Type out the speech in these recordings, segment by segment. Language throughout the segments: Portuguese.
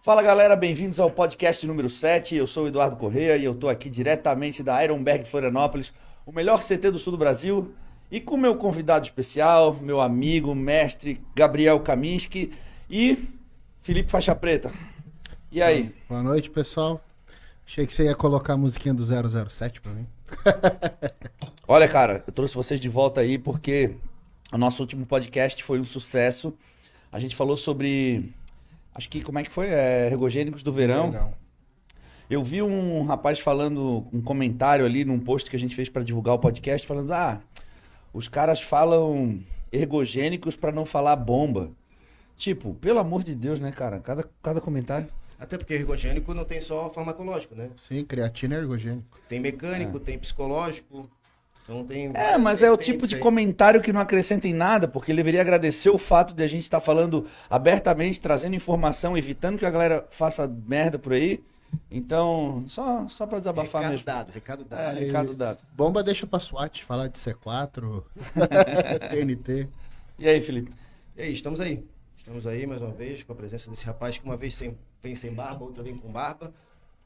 Fala galera, bem-vindos ao podcast número 7. Eu sou o Eduardo Correia e eu tô aqui diretamente da Ironberg Florianópolis, o melhor CT do sul do Brasil, e com meu convidado especial, meu amigo, mestre Gabriel Kaminski e Felipe Faixa Preta. E aí? Boa noite, pessoal. Achei que você ia colocar a musiquinha do 007 pra mim. Olha, cara, eu trouxe vocês de volta aí porque o nosso último podcast foi um sucesso. A gente falou sobre. Acho que como é que foi? É, ergogênicos do verão. Legal. Eu vi um rapaz falando, um comentário ali num post que a gente fez para divulgar o podcast, falando: ah, os caras falam ergogênicos para não falar bomba. Tipo, pelo amor de Deus, né, cara? Cada, cada comentário. Até porque ergogênico não tem só farmacológico, né? Sim, creatina é ergogênico. Tem mecânico, tem psicológico. Então tem. É, mas é o tipo de aí. comentário que não acrescenta em nada, porque ele deveria agradecer o fato de a gente estar falando abertamente, trazendo informação, evitando que a galera faça merda por aí. Então, só, só pra desabafar Recado mesmo. dado, recado É, dado. recado dado. Bomba deixa pra SWAT, falar de C4, TNT. E aí, Felipe? E aí, estamos aí. Estamos aí mais uma vez com a presença desse rapaz que uma vez sem, vem sem barba, outra vem com barba.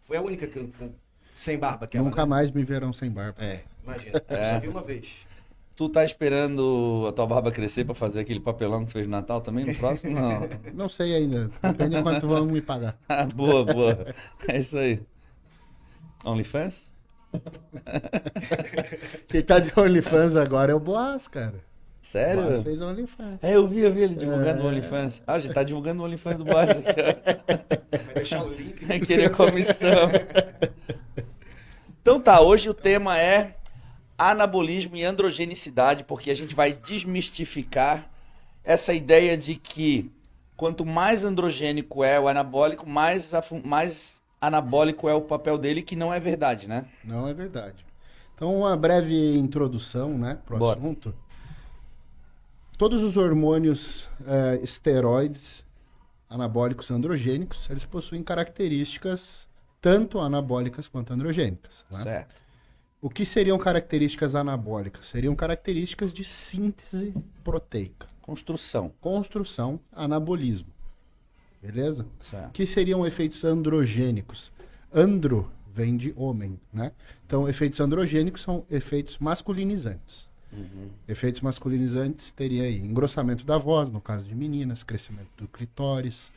Foi a única que, com- sem barba que ela. Nunca mais me verão sem barba. É, imagina. Eu só vi uma vez. Tu tá esperando a tua barba crescer pra fazer aquele papelão que fez no Natal também no próximo? Não. Não sei ainda. Depende de quanto vão me pagar. Ah, boa, boa. É isso aí. OnlyFans? Quem tá de OnlyFans agora é o Boas, cara. Sério? Boas fez OnlyFans. É, eu vi, eu vi ele divulgando o OnlyFans. Ah, já tá divulgando o OnlyFans do ó. Vai deixar o link. Vai querer comissão. Então tá, hoje o tema é anabolismo e androgenicidade, porque a gente vai desmistificar essa ideia de que quanto mais androgênico é o anabólico, mais, mais anabólico é o papel dele, que não é verdade, né? Não é verdade. Então, uma breve introdução, né, pro Bora. assunto. Todos os hormônios eh, esteroides anabólicos androgênicos, eles possuem características tanto anabólicas quanto androgênicas. né? Certo. O que seriam características anabólicas? Seriam características de síntese proteica, Construção. construção, anabolismo. Beleza? O Certo. que seriam efeitos androgênicos? Andro vem de homem, né? Então, efeitos androgênicos são efeitos masculinizantes. Efeitos masculinizantes teria aí engrossamento da voz, no caso de meninas, crescimento do clitóris,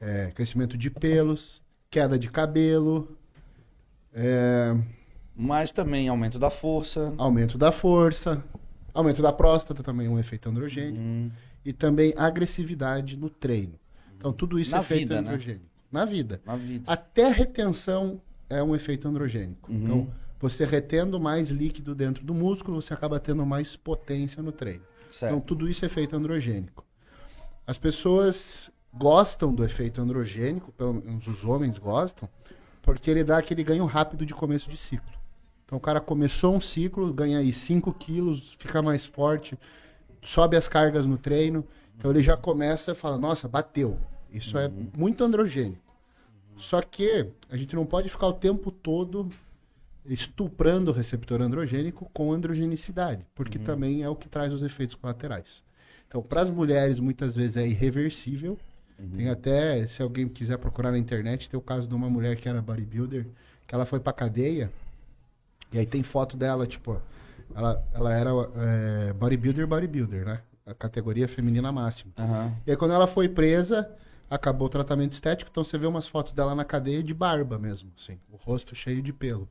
é, crescimento de pelos, queda de cabelo, é, Mas também aumento da força. aumento da força, aumento da próstata também um efeito androgênico, Hum, e também agressividade no treino. Então, tudo isso Na é efeito vida, né? androgênico. Na vida. na vida. Até a retenção é um efeito androgênico. Uhum. Então, você retendo mais líquido dentro do músculo, você acaba tendo mais potência no treino. Certo. Então, tudo isso é efeito androgênico. As pessoas gostam do efeito androgênico, pelo menos os homens gostam, porque ele dá aquele ganho rápido de começo de ciclo. Então, o cara começou um ciclo, ganha aí 5 quilos, fica mais forte, sobe as cargas no treino. Então, ele já começa e fala: Nossa, bateu. Isso é muito androgênico. Só que a gente não pode ficar o tempo todo estuprando o receptor androgênico com androgenicidade, porque também é o que traz os efeitos colaterais. Então, para as mulheres, muitas vezes é irreversível. Tem até, se alguém quiser procurar na internet, tem o caso de uma mulher que era bodybuilder, que ela foi pra cadeia, e aí tem foto dela, tipo, ela, ela era é, bodybuilder, bodybuilder, né? A categoria feminina máxima. Aham. E aí quando ela foi presa, acabou o tratamento estético, então você vê umas fotos dela na cadeia de barba mesmo, assim, o rosto cheio de pelo.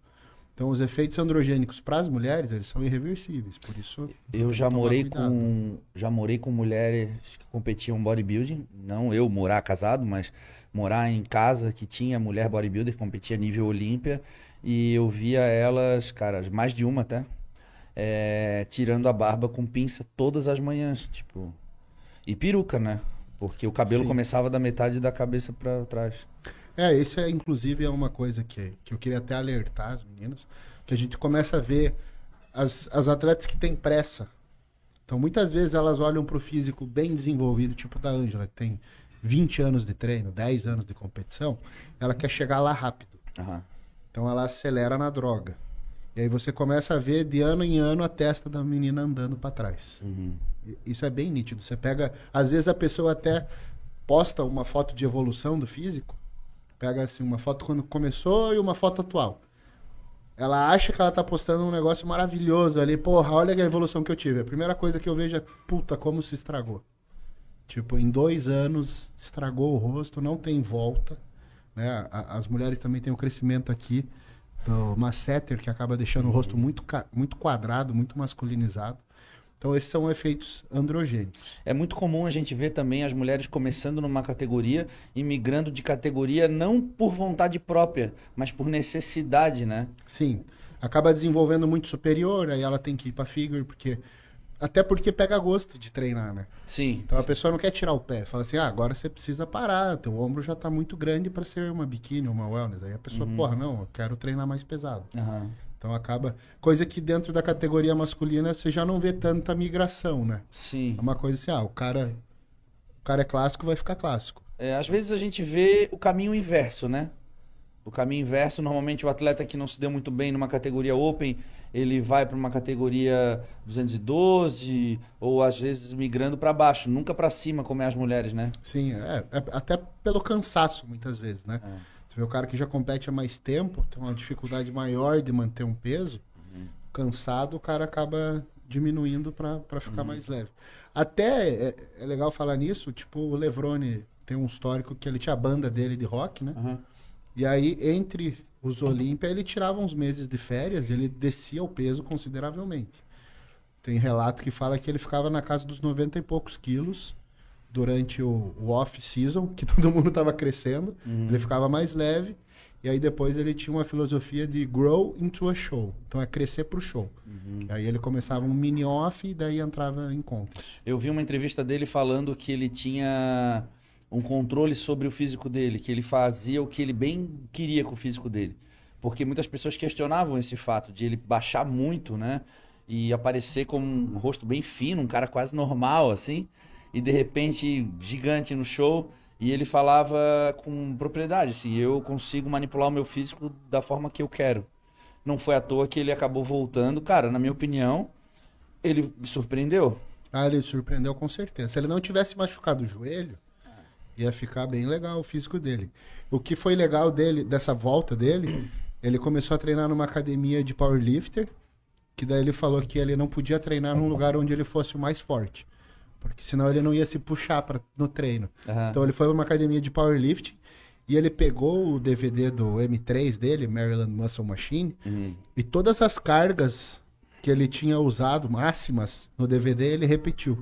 Então os efeitos androgênicos para as mulheres, eles são irreversíveis, por isso Eu já morei cuidado. com já morei com mulheres que competiam bodybuilding, não eu morar casado, mas morar em casa que tinha mulher bodybuilder que competia nível Olímpia e eu via elas, cara, mais de uma até, é, tirando a barba com pinça todas as manhãs, tipo, e peruca, né? Porque o cabelo Sim. começava da metade da cabeça pra trás. É, isso é inclusive é uma coisa que, que eu queria até alertar as meninas, que a gente começa a ver as, as atletas que têm pressa. Então, muitas vezes elas olham para o físico bem desenvolvido, tipo da Ângela, que tem 20 anos de treino, 10 anos de competição, ela quer chegar lá rápido. Aham. Então ela acelera na droga. E aí você começa a ver de ano em ano a testa da menina andando para trás. Uhum. Isso é bem nítido. Você pega, às vezes a pessoa até posta uma foto de evolução do físico, Pega assim uma foto quando começou e uma foto atual. Ela acha que ela tá postando um negócio maravilhoso ali. Porra, olha a evolução que eu tive. A primeira coisa que eu vejo é, puta, como se estragou. Tipo, em dois anos, estragou o rosto, não tem volta. Né? As mulheres também têm um crescimento aqui do masseter, que acaba deixando o rosto muito, muito quadrado, muito masculinizado. Então, esses são efeitos androgênicos. É muito comum a gente ver também as mulheres começando numa categoria e migrando de categoria não por vontade própria, mas por necessidade, né? Sim. Acaba desenvolvendo muito superior, aí ela tem que ir pra figure, porque. Até porque pega gosto de treinar, né? Sim. Então a pessoa não quer tirar o pé. Fala assim, ah, agora você precisa parar, teu ombro já tá muito grande pra ser uma biquíni, uma wellness. Aí a pessoa, porra, não, eu quero treinar mais pesado. Aham. Então acaba. Coisa que dentro da categoria masculina você já não vê tanta migração, né? Sim. É uma coisa assim, ah, o cara. O cara é clássico, vai ficar clássico. É, às vezes a gente vê o caminho inverso, né? O caminho inverso, normalmente o atleta que não se deu muito bem numa categoria Open, ele vai para uma categoria 212 ou às vezes migrando para baixo, nunca para cima como é as mulheres, né? Sim, é, é até pelo cansaço, muitas vezes, né? É. Você vê o cara que já compete há mais tempo, tem uma dificuldade maior de manter um peso, cansado, o cara acaba diminuindo pra ficar mais leve. Até é, é legal falar nisso, tipo, o Levrone tem um histórico que ele tinha a banda dele de rock, né? Aham. E aí, entre os Olímpia, ele tirava uns meses de férias e ele descia o peso consideravelmente. Tem relato que fala que ele ficava na casa dos 90 e poucos quilos durante o, o off-season, que todo mundo estava crescendo. Ele ficava mais leve. E aí depois ele tinha uma filosofia de grow into a show. Então é crescer pro show. Aí ele começava um mini off e daí entrava em contas. Eu vi uma entrevista dele falando que ele tinha um controle sobre o físico dele, que ele fazia o que ele bem queria com o físico dele. Porque muitas pessoas questionavam esse fato de ele baixar muito, né? E aparecer com um rosto bem fino, um cara quase normal, assim, e de repente gigante no show. E ele falava com propriedade, assim, eu consigo manipular o meu físico da forma que eu quero. Não foi à toa que ele acabou voltando. Cara, na minha opinião, ele me surpreendeu. Ah, ele surpreendeu com certeza. Se ele não tivesse machucado o joelho, ia ficar bem legal o físico dele. O que foi legal dele, dessa volta dele, ele começou a treinar numa academia de powerlifter, que daí ele falou que ele não podia treinar num lugar onde ele fosse o mais forte. Porque senão ele não ia se puxar pra, no treino. Aham. Então ele foi pra uma academia de powerlifting e ele pegou o DVD do M3 dele, Maryland Muscle Machine, Uhum. e todas as cargas que ele tinha usado, máximas, no DVD, ele repetiu.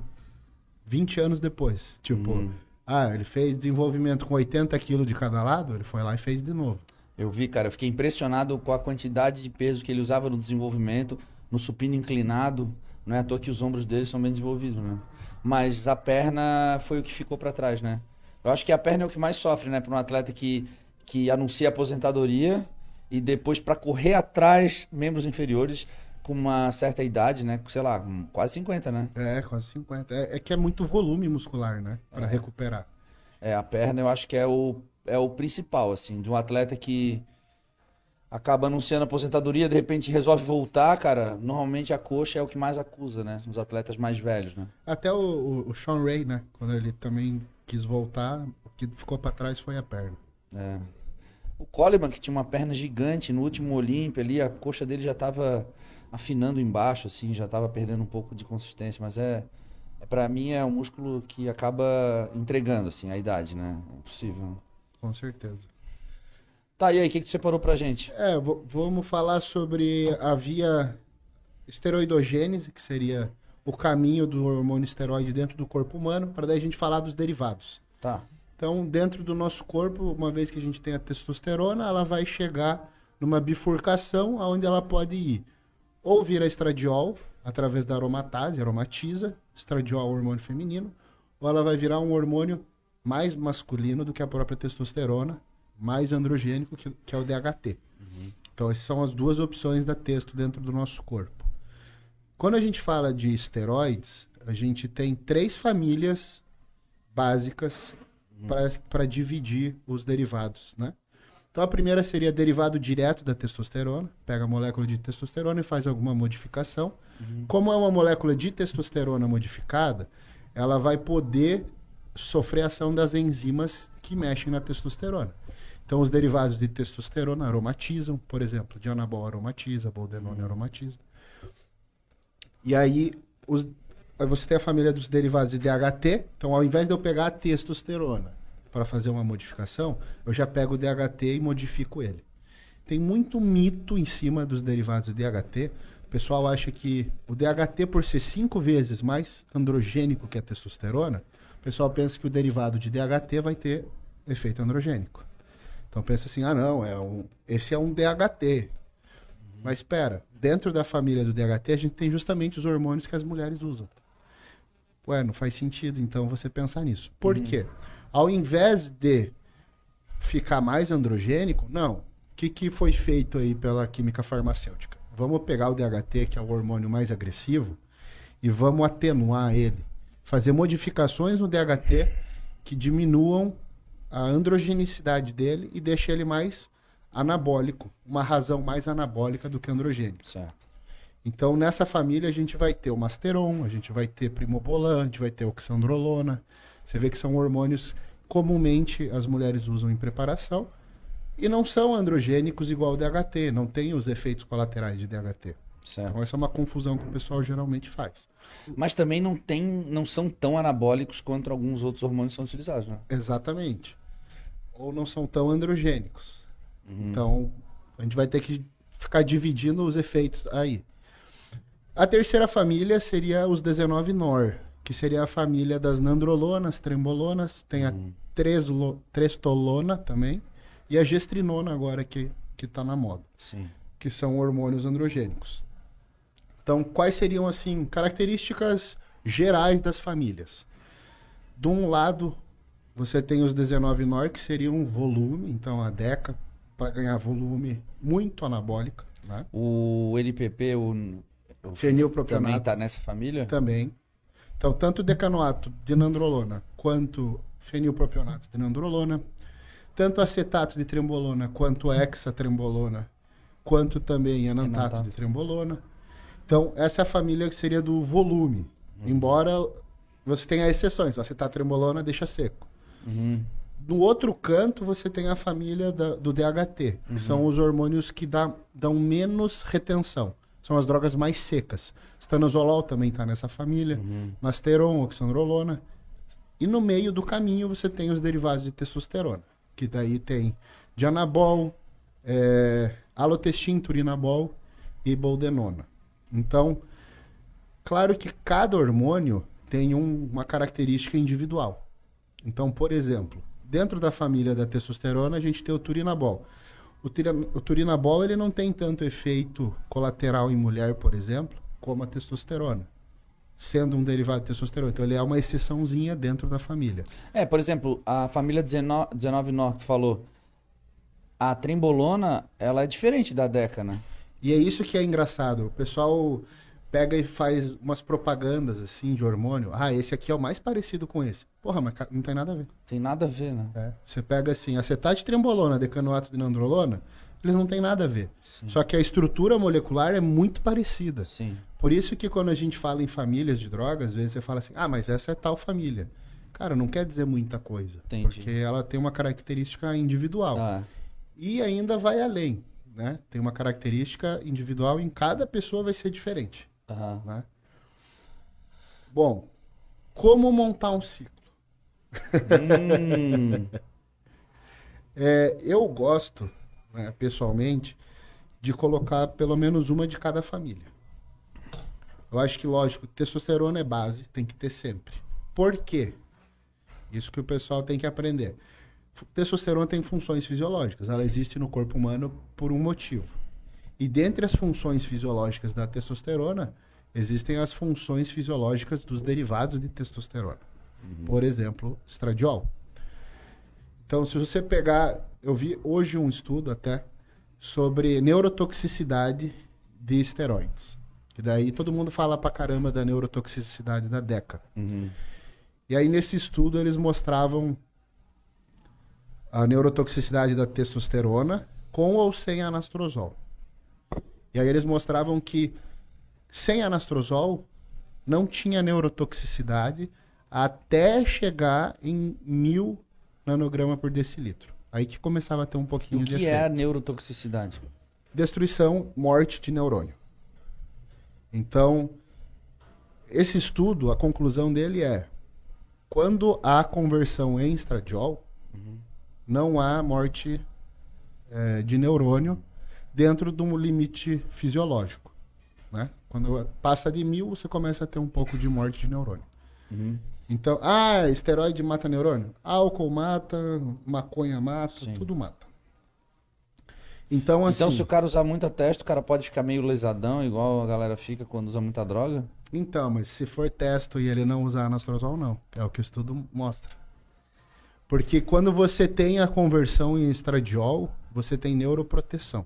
20 anos depois. Tipo, Uhum. Ah, ele fez desenvolvimento com 80 quilos de cada lado, ele foi lá e fez de novo. Eu vi, cara, eu fiquei impressionado com a quantidade de peso que ele usava no desenvolvimento, no supino inclinado. Não é à toa que os ombros dele são bem desenvolvidos, né? Mas a perna foi o que ficou pra trás, né? Eu acho que a perna é o que mais sofre, né? Para um atleta que, que anuncia aposentadoria e depois para correr atrás membros inferiores com uma certa idade, né? Sei lá, quase 50, né? É, quase 50. É, é que é muito volume muscular, né? Pra recuperar. É, a perna eu acho que é o, é o principal, assim, de um atleta que acaba anunciando aposentadoria, de repente resolve voltar, cara. Normalmente a coxa é o que mais acusa, né? Os atletas mais velhos, né? Até o, o, Sean Ray, né? Quando ele também quis voltar, o que ficou pra trás foi a perna. É. O Coleman, que tinha uma perna gigante no último Olímpia ali, a coxa dele já tava afinando embaixo, assim, já tava perdendo um pouco de consistência, mas é, é para mim é um músculo que acaba entregando, assim, a idade, né? É impossível. Com certeza. Tá, e aí, o que, que tu separou pra gente? É, vamos falar sobre a via esteroidogênese, que seria o caminho do hormônio esteroide dentro do corpo humano, para daí a gente falar dos derivados. Tá. Então, dentro do nosso corpo, uma vez que a gente tem a testosterona, ela vai chegar numa bifurcação onde ela pode ir ou vira estradiol, através da aromatase, aromatiza, estradiol é hormônio feminino, ou ela vai virar um hormônio mais masculino do que a própria testosterona, mais androgênico, que, que é o DHT. Então, essas são as duas opções da testo dentro do nosso corpo. Quando a gente fala de esteroides, a gente tem três famílias básicas para dividir os derivados, né? Então a primeira seria derivado direto da testosterona, pega a molécula de testosterona e faz alguma modificação. Como é uma molécula de testosterona modificada, ela vai poder sofrer ação das enzimas que mexem na testosterona. Então, os derivados de testosterona aromatizam, por exemplo, Dianabol aromatiza, Boldenone aromatiza. E aí, os, você tem a família dos derivados de DHT. Então, ao invés de eu pegar a testosterona para fazer uma modificação, eu já pego o DHT e modifico ele. Tem muito mito em cima dos derivados de DHT. O pessoal acha que o DHT, por ser cinco vezes mais androgênico que a testosterona, o pessoal pensa que o derivado de DHT vai ter efeito androgênico. Então pensa assim, ah não, é um, esse é um DHT. Mas espera, dentro da família do DHT a gente tem justamente os hormônios que as mulheres usam. Ué, não faz sentido então você pensar nisso. Por uhum. quê? Ao invés de ficar mais androgênico, não. O que, que foi feito aí pela química farmacêutica? Vamos pegar o DHT, que é o hormônio mais agressivo, e vamos atenuar ele. Fazer modificações no DHT que diminuam a androgenicidade dele e deixa ele mais anabólico, uma razão mais anabólica do que androgênico. Certo. Então, nessa família, a gente vai ter o Masteron, a gente vai ter Primobolan, a gente vai ter Oxandrolona. Você vê que são hormônios comumente as mulheres usam em preparação e não são androgênicos igual o DHT, não tem os efeitos colaterais de DHT. Certo. Então essa é uma confusão que o pessoal geralmente faz. Mas também não tem, não são tão anabólicos quanto alguns outros hormônios são utilizados, né? Exatamente. Ou não são tão androgênicos. Uhum. Então a gente vai ter que ficar dividindo os efeitos aí. A terceira família seria os 19 NOR, que seria a família das nandrolonas, trembolonas, tem a uhum. treslo, trestolona também, e a gestrinona agora que está na moda. Sim. Que são hormônios androgênicos. Então, quais seriam, assim, características gerais das famílias? De um lado, você tem os 19 NOR, que seriam um volume, então a DECA, para ganhar volume, muito anabólica. Né? O NPP, o, o fenilpropionato. Também está nessa família? Também. Então, tanto decanoato de nandrolona quanto fenilpropionato de nandrolona, tanto acetato de trembolona quanto hexatrembolona, quanto também enantato, enantato. de trembolona. Então, essa é a família que seria do volume. Uhum. Embora você tenha exceções. Você tá tremolona, deixa seco. Uhum. No outro canto, você tem a família da, do DHT, que uhum. são os hormônios que dá, dão menos retenção. São as drogas mais secas. Stanozolol também está nessa família. Uhum. Masteron, oxandrolona. E no meio do caminho, você tem os derivados de testosterona. Que daí tem dianabol, é, alotestin, turinabol e boldenona. Então, claro que cada hormônio tem um, uma característica individual. Então, por exemplo, dentro da família da testosterona, a gente tem o turinabol. O, o turinabol ele não tem tanto efeito colateral em mulher, por exemplo, como a testosterona. Sendo um derivado de testosterona. Então, ele é uma exceçãozinha dentro da família. É, por exemplo, a família 19, 19 Norte falou. A trembolona, ela é diferente da DECA, né? E é isso que é engraçado. O pessoal pega e faz umas propagandas assim de hormônio. Ah, esse aqui é o mais parecido com esse. Porra, mas não tem nada a ver. Tem nada a ver, né? É. Você pega assim, acetato de trembolona, decanoato de nandrolona, eles não têm nada a ver. Sim. Só que a estrutura molecular é muito parecida. Sim. Por isso que quando a gente fala em famílias de drogas, às vezes você fala assim: "Ah, mas essa é tal família". Cara, não quer dizer muita coisa, Entendi. porque ela tem uma característica individual. Ah. E ainda vai além né? Tem uma característica individual em cada pessoa vai ser diferente. Uhum. Né? Bom, como montar um ciclo? Hum. é, eu gosto, né, pessoalmente, de colocar pelo menos uma de cada família. Eu acho que, lógico, testosterona é base, tem que ter sempre. Por quê? Isso que o pessoal tem que aprender testosterona tem funções fisiológicas. Ela existe no corpo humano por um motivo. E dentre as funções fisiológicas da testosterona, existem as funções fisiológicas dos derivados de testosterona. Uhum. Por exemplo, estradiol. Então, se você pegar, eu vi hoje um estudo até sobre neurotoxicidade de esteroides. E daí todo mundo fala pra caramba da neurotoxicidade da DECA. Uhum. E aí nesse estudo eles mostravam a neurotoxicidade da testosterona com ou sem anastrozol. E aí eles mostravam que sem anastrozol não tinha neurotoxicidade até chegar em mil nanograma por decilitro. Aí que começava a ter um pouquinho o de que efeito. é a neurotoxicidade? destruição, morte de neurônio. Então, esse estudo, a conclusão dele é: quando há conversão em estradiol, não há morte eh, de neurônio dentro de um limite fisiológico. Né? Quando passa de mil, você começa a ter um pouco de morte de neurônio. Então, ah, esteroide mata neurônio? Álcool mata, maconha mata, Sim. tudo mata. Então, assim. Então, se o cara usar muita testa, o cara pode ficar meio lesadão, igual a galera fica quando usa muita droga? Então, mas se for testo e ele não usar anastrozol, não. É o que o estudo mostra. Porque quando você tem a conversão em estradiol, você tem neuroproteção.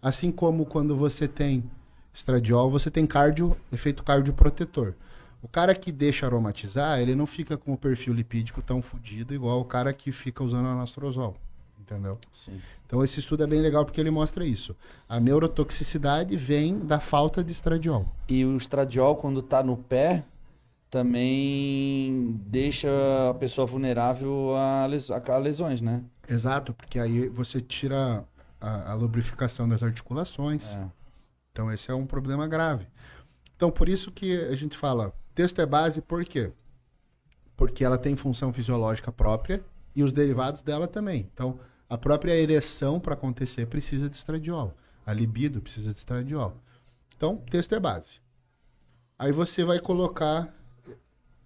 Assim como quando você tem estradiol, você tem cardio, efeito cardioprotetor. O cara que deixa aromatizar, ele não fica com o perfil lipídico tão fodido igual o cara que fica usando anastrozol. Entendeu? Sim. Então esse estudo é bem legal porque ele mostra isso. A neurotoxicidade vem da falta de estradiol. E o estradiol, quando tá no pé, também deixa a pessoa vulnerável a, les- a lesões, né? Exato, porque aí você tira a, a lubrificação das articulações. É. Então esse é um problema grave. Então por isso que a gente fala, texto é base por quê? Porque ela tem função fisiológica própria e os derivados dela também. Então a própria ereção para acontecer precisa de estradiol. A libido precisa de estradiol. Então texto é base. Aí você vai colocar,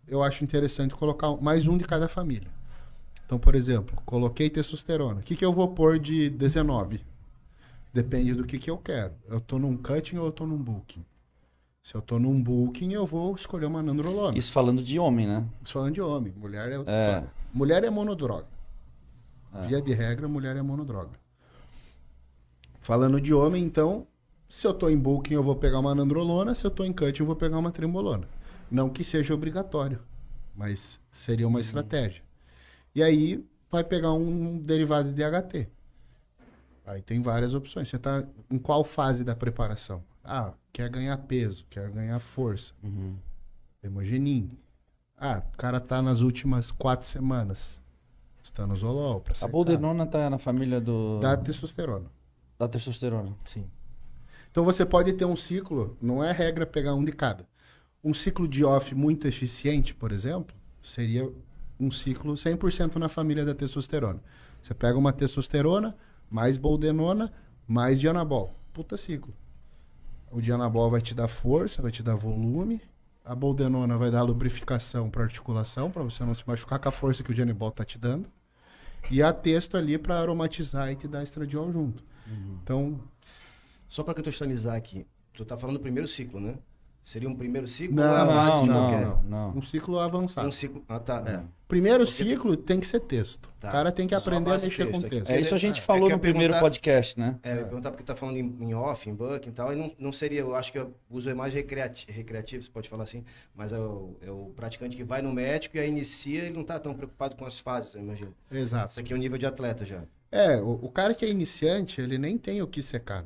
eu acho interessante colocar mais um de cada família. Então, por exemplo, coloquei testosterona. O que, que eu vou pôr de 19? Depende do que, que eu quero. Eu tô num cutting ou eu tô num booking? Se eu tô num booking, eu vou escolher uma nandrolona. Isso Isso falando de homem, né? falando de homem. Mulher é outra É. história. Mulher é monodroga. É. Via de regra, mulher é monodroga. Falando de homem, então, se eu tô em booking, eu vou pegar uma nandrolona. Se eu tô em cutting, eu vou pegar uma trembolona. Não que seja obrigatório, mas seria uma estratégia. E aí vai pegar um derivado de DHT. Aí tem várias opções. Você está em qual fase da preparação? Ah, quer ganhar peso, quer ganhar força. Uhum. Hemogenin. Ah, o cara tá nas últimas quatro semanas. Estanozolol. A boldenona tá na família do... Dá testosterona. da testosterona. Sim. Então você pode ter um ciclo, não é regra pegar um de cada. Um ciclo de off muito eficiente, por exemplo, seria um ciclo 100% na família da testosterona. Você pega uma testosterona, mais boldenona, mais dianabol. Puta ciclo. O dianabol vai te dar força, vai te dar volume. A boldenona vai dar lubrificação para articulação, para você não se machucar com a força que o dianabol tá te dando. E a testo ali para aromatizar e te dar estradiol junto. Então, Só para contextualizar aqui, tu tá falando do primeiro ciclo, né? Seria um primeiro ciclo Não, ou é a Não, não, qualquer? não, não. um ciclo avançado. Um ciclo. Ah, tá. É. Primeiro Porque- ciclo tem que ser texto. Tá. O cara tem que Só aprender a mexer texto com texto. É isso a gente É, falou é eu no primeiro podcast, né? É, eu ia perguntar porque tá falando em, em off, em buck e tal, e não, não seria, eu acho que o uso é mais recreati- recreativo, você pode falar assim, mas é o, é o praticante que vai no médico e aí inicia, ele não tá tão preocupado com as fases, eu imagino. Exato. Isso aqui é um nível de atleta já. É, o, o cara que é iniciante, ele nem tem o que secar.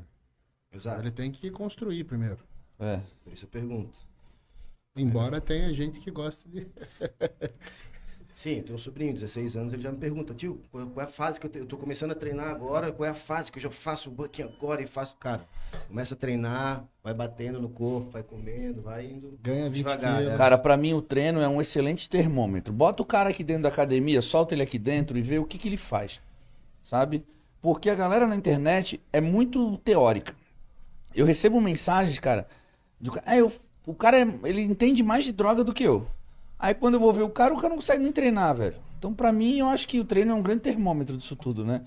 Exato. Ele tem que construir primeiro. É. Por isso eu pergunto. Embora tenha gente que gosta de. Sim, eu tenho um sobrinho, 16 anos, ele já me pergunta, tio, qual, é a fase que eu, te, eu tô começando a treinar agora, qual é a fase que eu já faço o buck agora e faço, cara, começa a treinar, vai batendo no corpo, vai comendo, vai indo Ganha 20 devagar. quilos. é. Cara, pra mim o treino é um excelente termômetro. Bota o cara aqui dentro da academia, solta ele aqui dentro e vê o que, que ele faz. Sabe? Porque a galera na internet é muito teórica. Eu recebo mensagens, cara, ah, eu- o cara é- ele entende mais de droga do que eu. Aí quando eu vou ver o cara, o cara não consegue nem treinar, velho. Então, pra mim, eu acho que o treino é um grande termômetro disso tudo, né?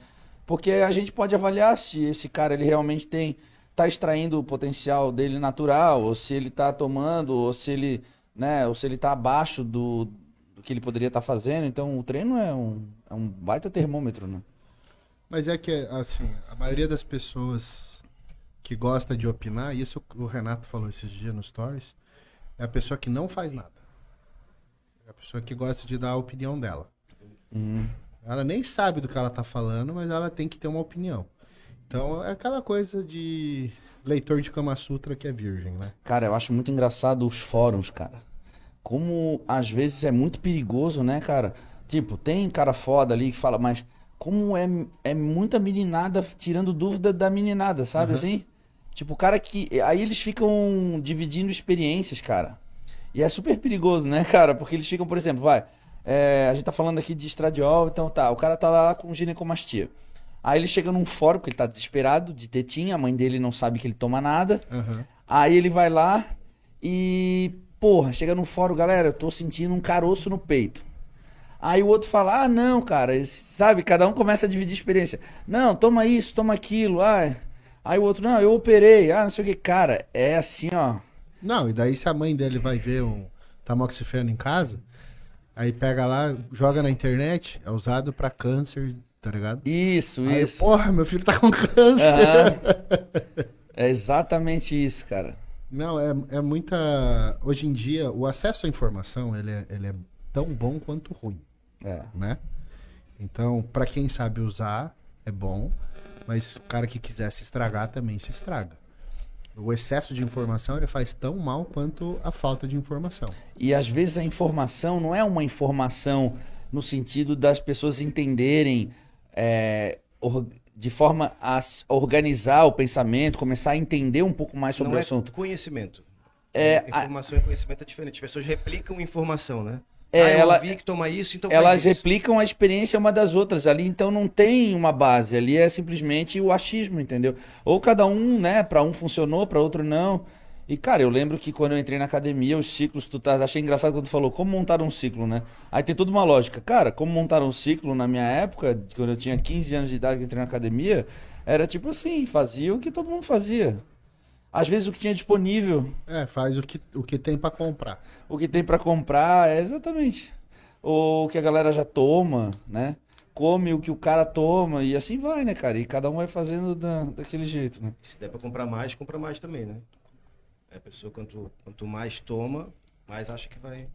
Porque a gente pode avaliar se esse cara ele realmente tem tá extraindo o potencial dele natural, ou se ele tá tomando, ou se ele, né, ou se ele tá abaixo do, do que ele poderia estar fazendo. Então, o treino é um, é um baita termômetro, né? Mas é que, assim, a maioria das pessoas que gosta de opinar, e isso o Renato falou esses dias no Stories, é a pessoa que não faz nada. É a pessoa que gosta de dar a opinião dela. Uhum. Ela nem sabe do que ela tá falando, mas ela tem que ter uma opinião. Então é aquela coisa de leitor de Kama Sutra que é virgem, né? Cara, eu acho muito engraçado os fóruns, cara. Como às vezes é muito perigoso, né, cara? Tipo, tem cara foda ali que fala, mas como é, é muita meninada tirando dúvida da meninada, sabe Uhum. assim? Tipo, o cara que. Aí eles ficam dividindo experiências, cara. E é super perigoso, né, cara? Porque eles ficam, por exemplo, vai. é, a gente tá falando aqui de estradiol, então tá. O cara tá lá com ginecomastia. Aí ele chega num fórum, porque ele tá desesperado de tetinha, a mãe dele não sabe que ele toma nada. Aham. Aí ele vai lá e, porra, chega no fórum, galera, eu tô sentindo um caroço no peito. Aí o outro fala, ah, não, cara, sabe, cada um começa a dividir experiência. Não, toma isso, toma aquilo, ah. Aí o outro, não, eu operei, ah, não sei o que. Cara, é assim, ó. Não, e daí se a mãe dele vai ver um tamoxifeno em casa, aí pega lá, joga na internet, é usado pra câncer, tá ligado? Isso, Aí, isso. porra, meu filho tá com câncer. Aham. É exatamente isso, cara. Não, é, é muita. Hoje em dia, o acesso à informação ele é, ele é tão bom quanto ruim, É. né? Então, pra quem sabe usar, é bom, mas o cara que quiser se estragar também se estraga. O excesso de informação ele faz tão mal quanto a falta de informação. E às vezes a informação não é uma informação no sentido das pessoas entenderem é, or- de forma a organizar o pensamento, começar a entender um pouco mais sobre não o é assunto. conhecimento. É, a- informação e conhecimento é diferente. As pessoas replicam informação, né? É, ah, ela- ouvi que toma isso, então Elas isso. replicam a experiência uma das outras ali, então não tem uma base. Ali é simplesmente o achismo, entendeu? Ou cada um, né, para um funcionou, para outro não. E cara, eu lembro que quando eu entrei na academia, os ciclos, tu tá, achei engraçado quando tu falou como montar um ciclo, né? Aí tem toda uma lógica. Cara, como montar um ciclo na minha época, quando eu tinha 15 anos de idade que entrei na academia, era tipo assim, fazia o que todo mundo fazia. Às vezes o que tinha disponível, É, faz o que, o que tem pra comprar. o que tem pra comprar, é exatamente. Ou o que a galera já toma, né? Come o que o cara toma e assim vai, né, cara? E cada um vai fazendo da, daquele jeito, né? Se der pra comprar mais, compra mais também, né? É, A pessoa, quanto, quanto mais toma, mais acha que vai.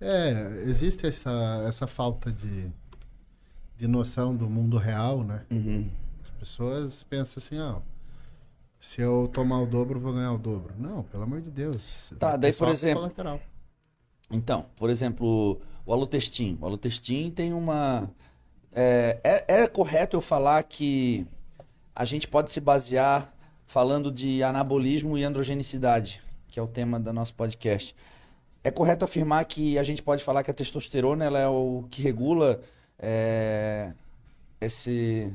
É, existe essa, essa falta de, de noção do mundo real, né? Uhum. As pessoas pensam assim, ó, se eu tomar o dobro, vou ganhar o dobro. Não, pelo amor de Deus. Tá, daí por exemplo. Então, por exemplo, o alotestim. O alotestim tem uma. É, é, é, correto eu falar que a gente pode se basear falando de anabolismo e androgenicidade, que é o tema do nosso podcast. É correto afirmar que a gente pode falar que a testosterona ela é o que regula é, esse,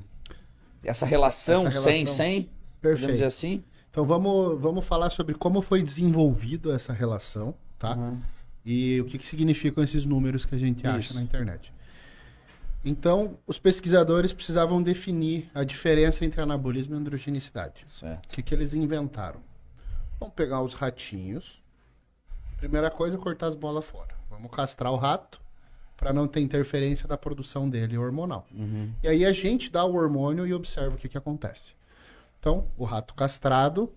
essa relação 100-100? Perfeito. Podemos dizer assim? Então vamos, vamos falar sobre como foi desenvolvido essa relação, tá? Uhum. E o que, que, significam esses números que a gente Isso. acha na internet. Então, os pesquisadores precisavam definir a diferença entre anabolismo e androgenicidade. Certo. O que, que eles inventaram? Vamos pegar os ratinhos. Primeira coisa, cortar as bolas fora. Vamos castrar o rato para não ter interferência da produção dele hormonal. Uhum. E aí a gente dá o hormônio e observa o que, que acontece. Então, o rato castrado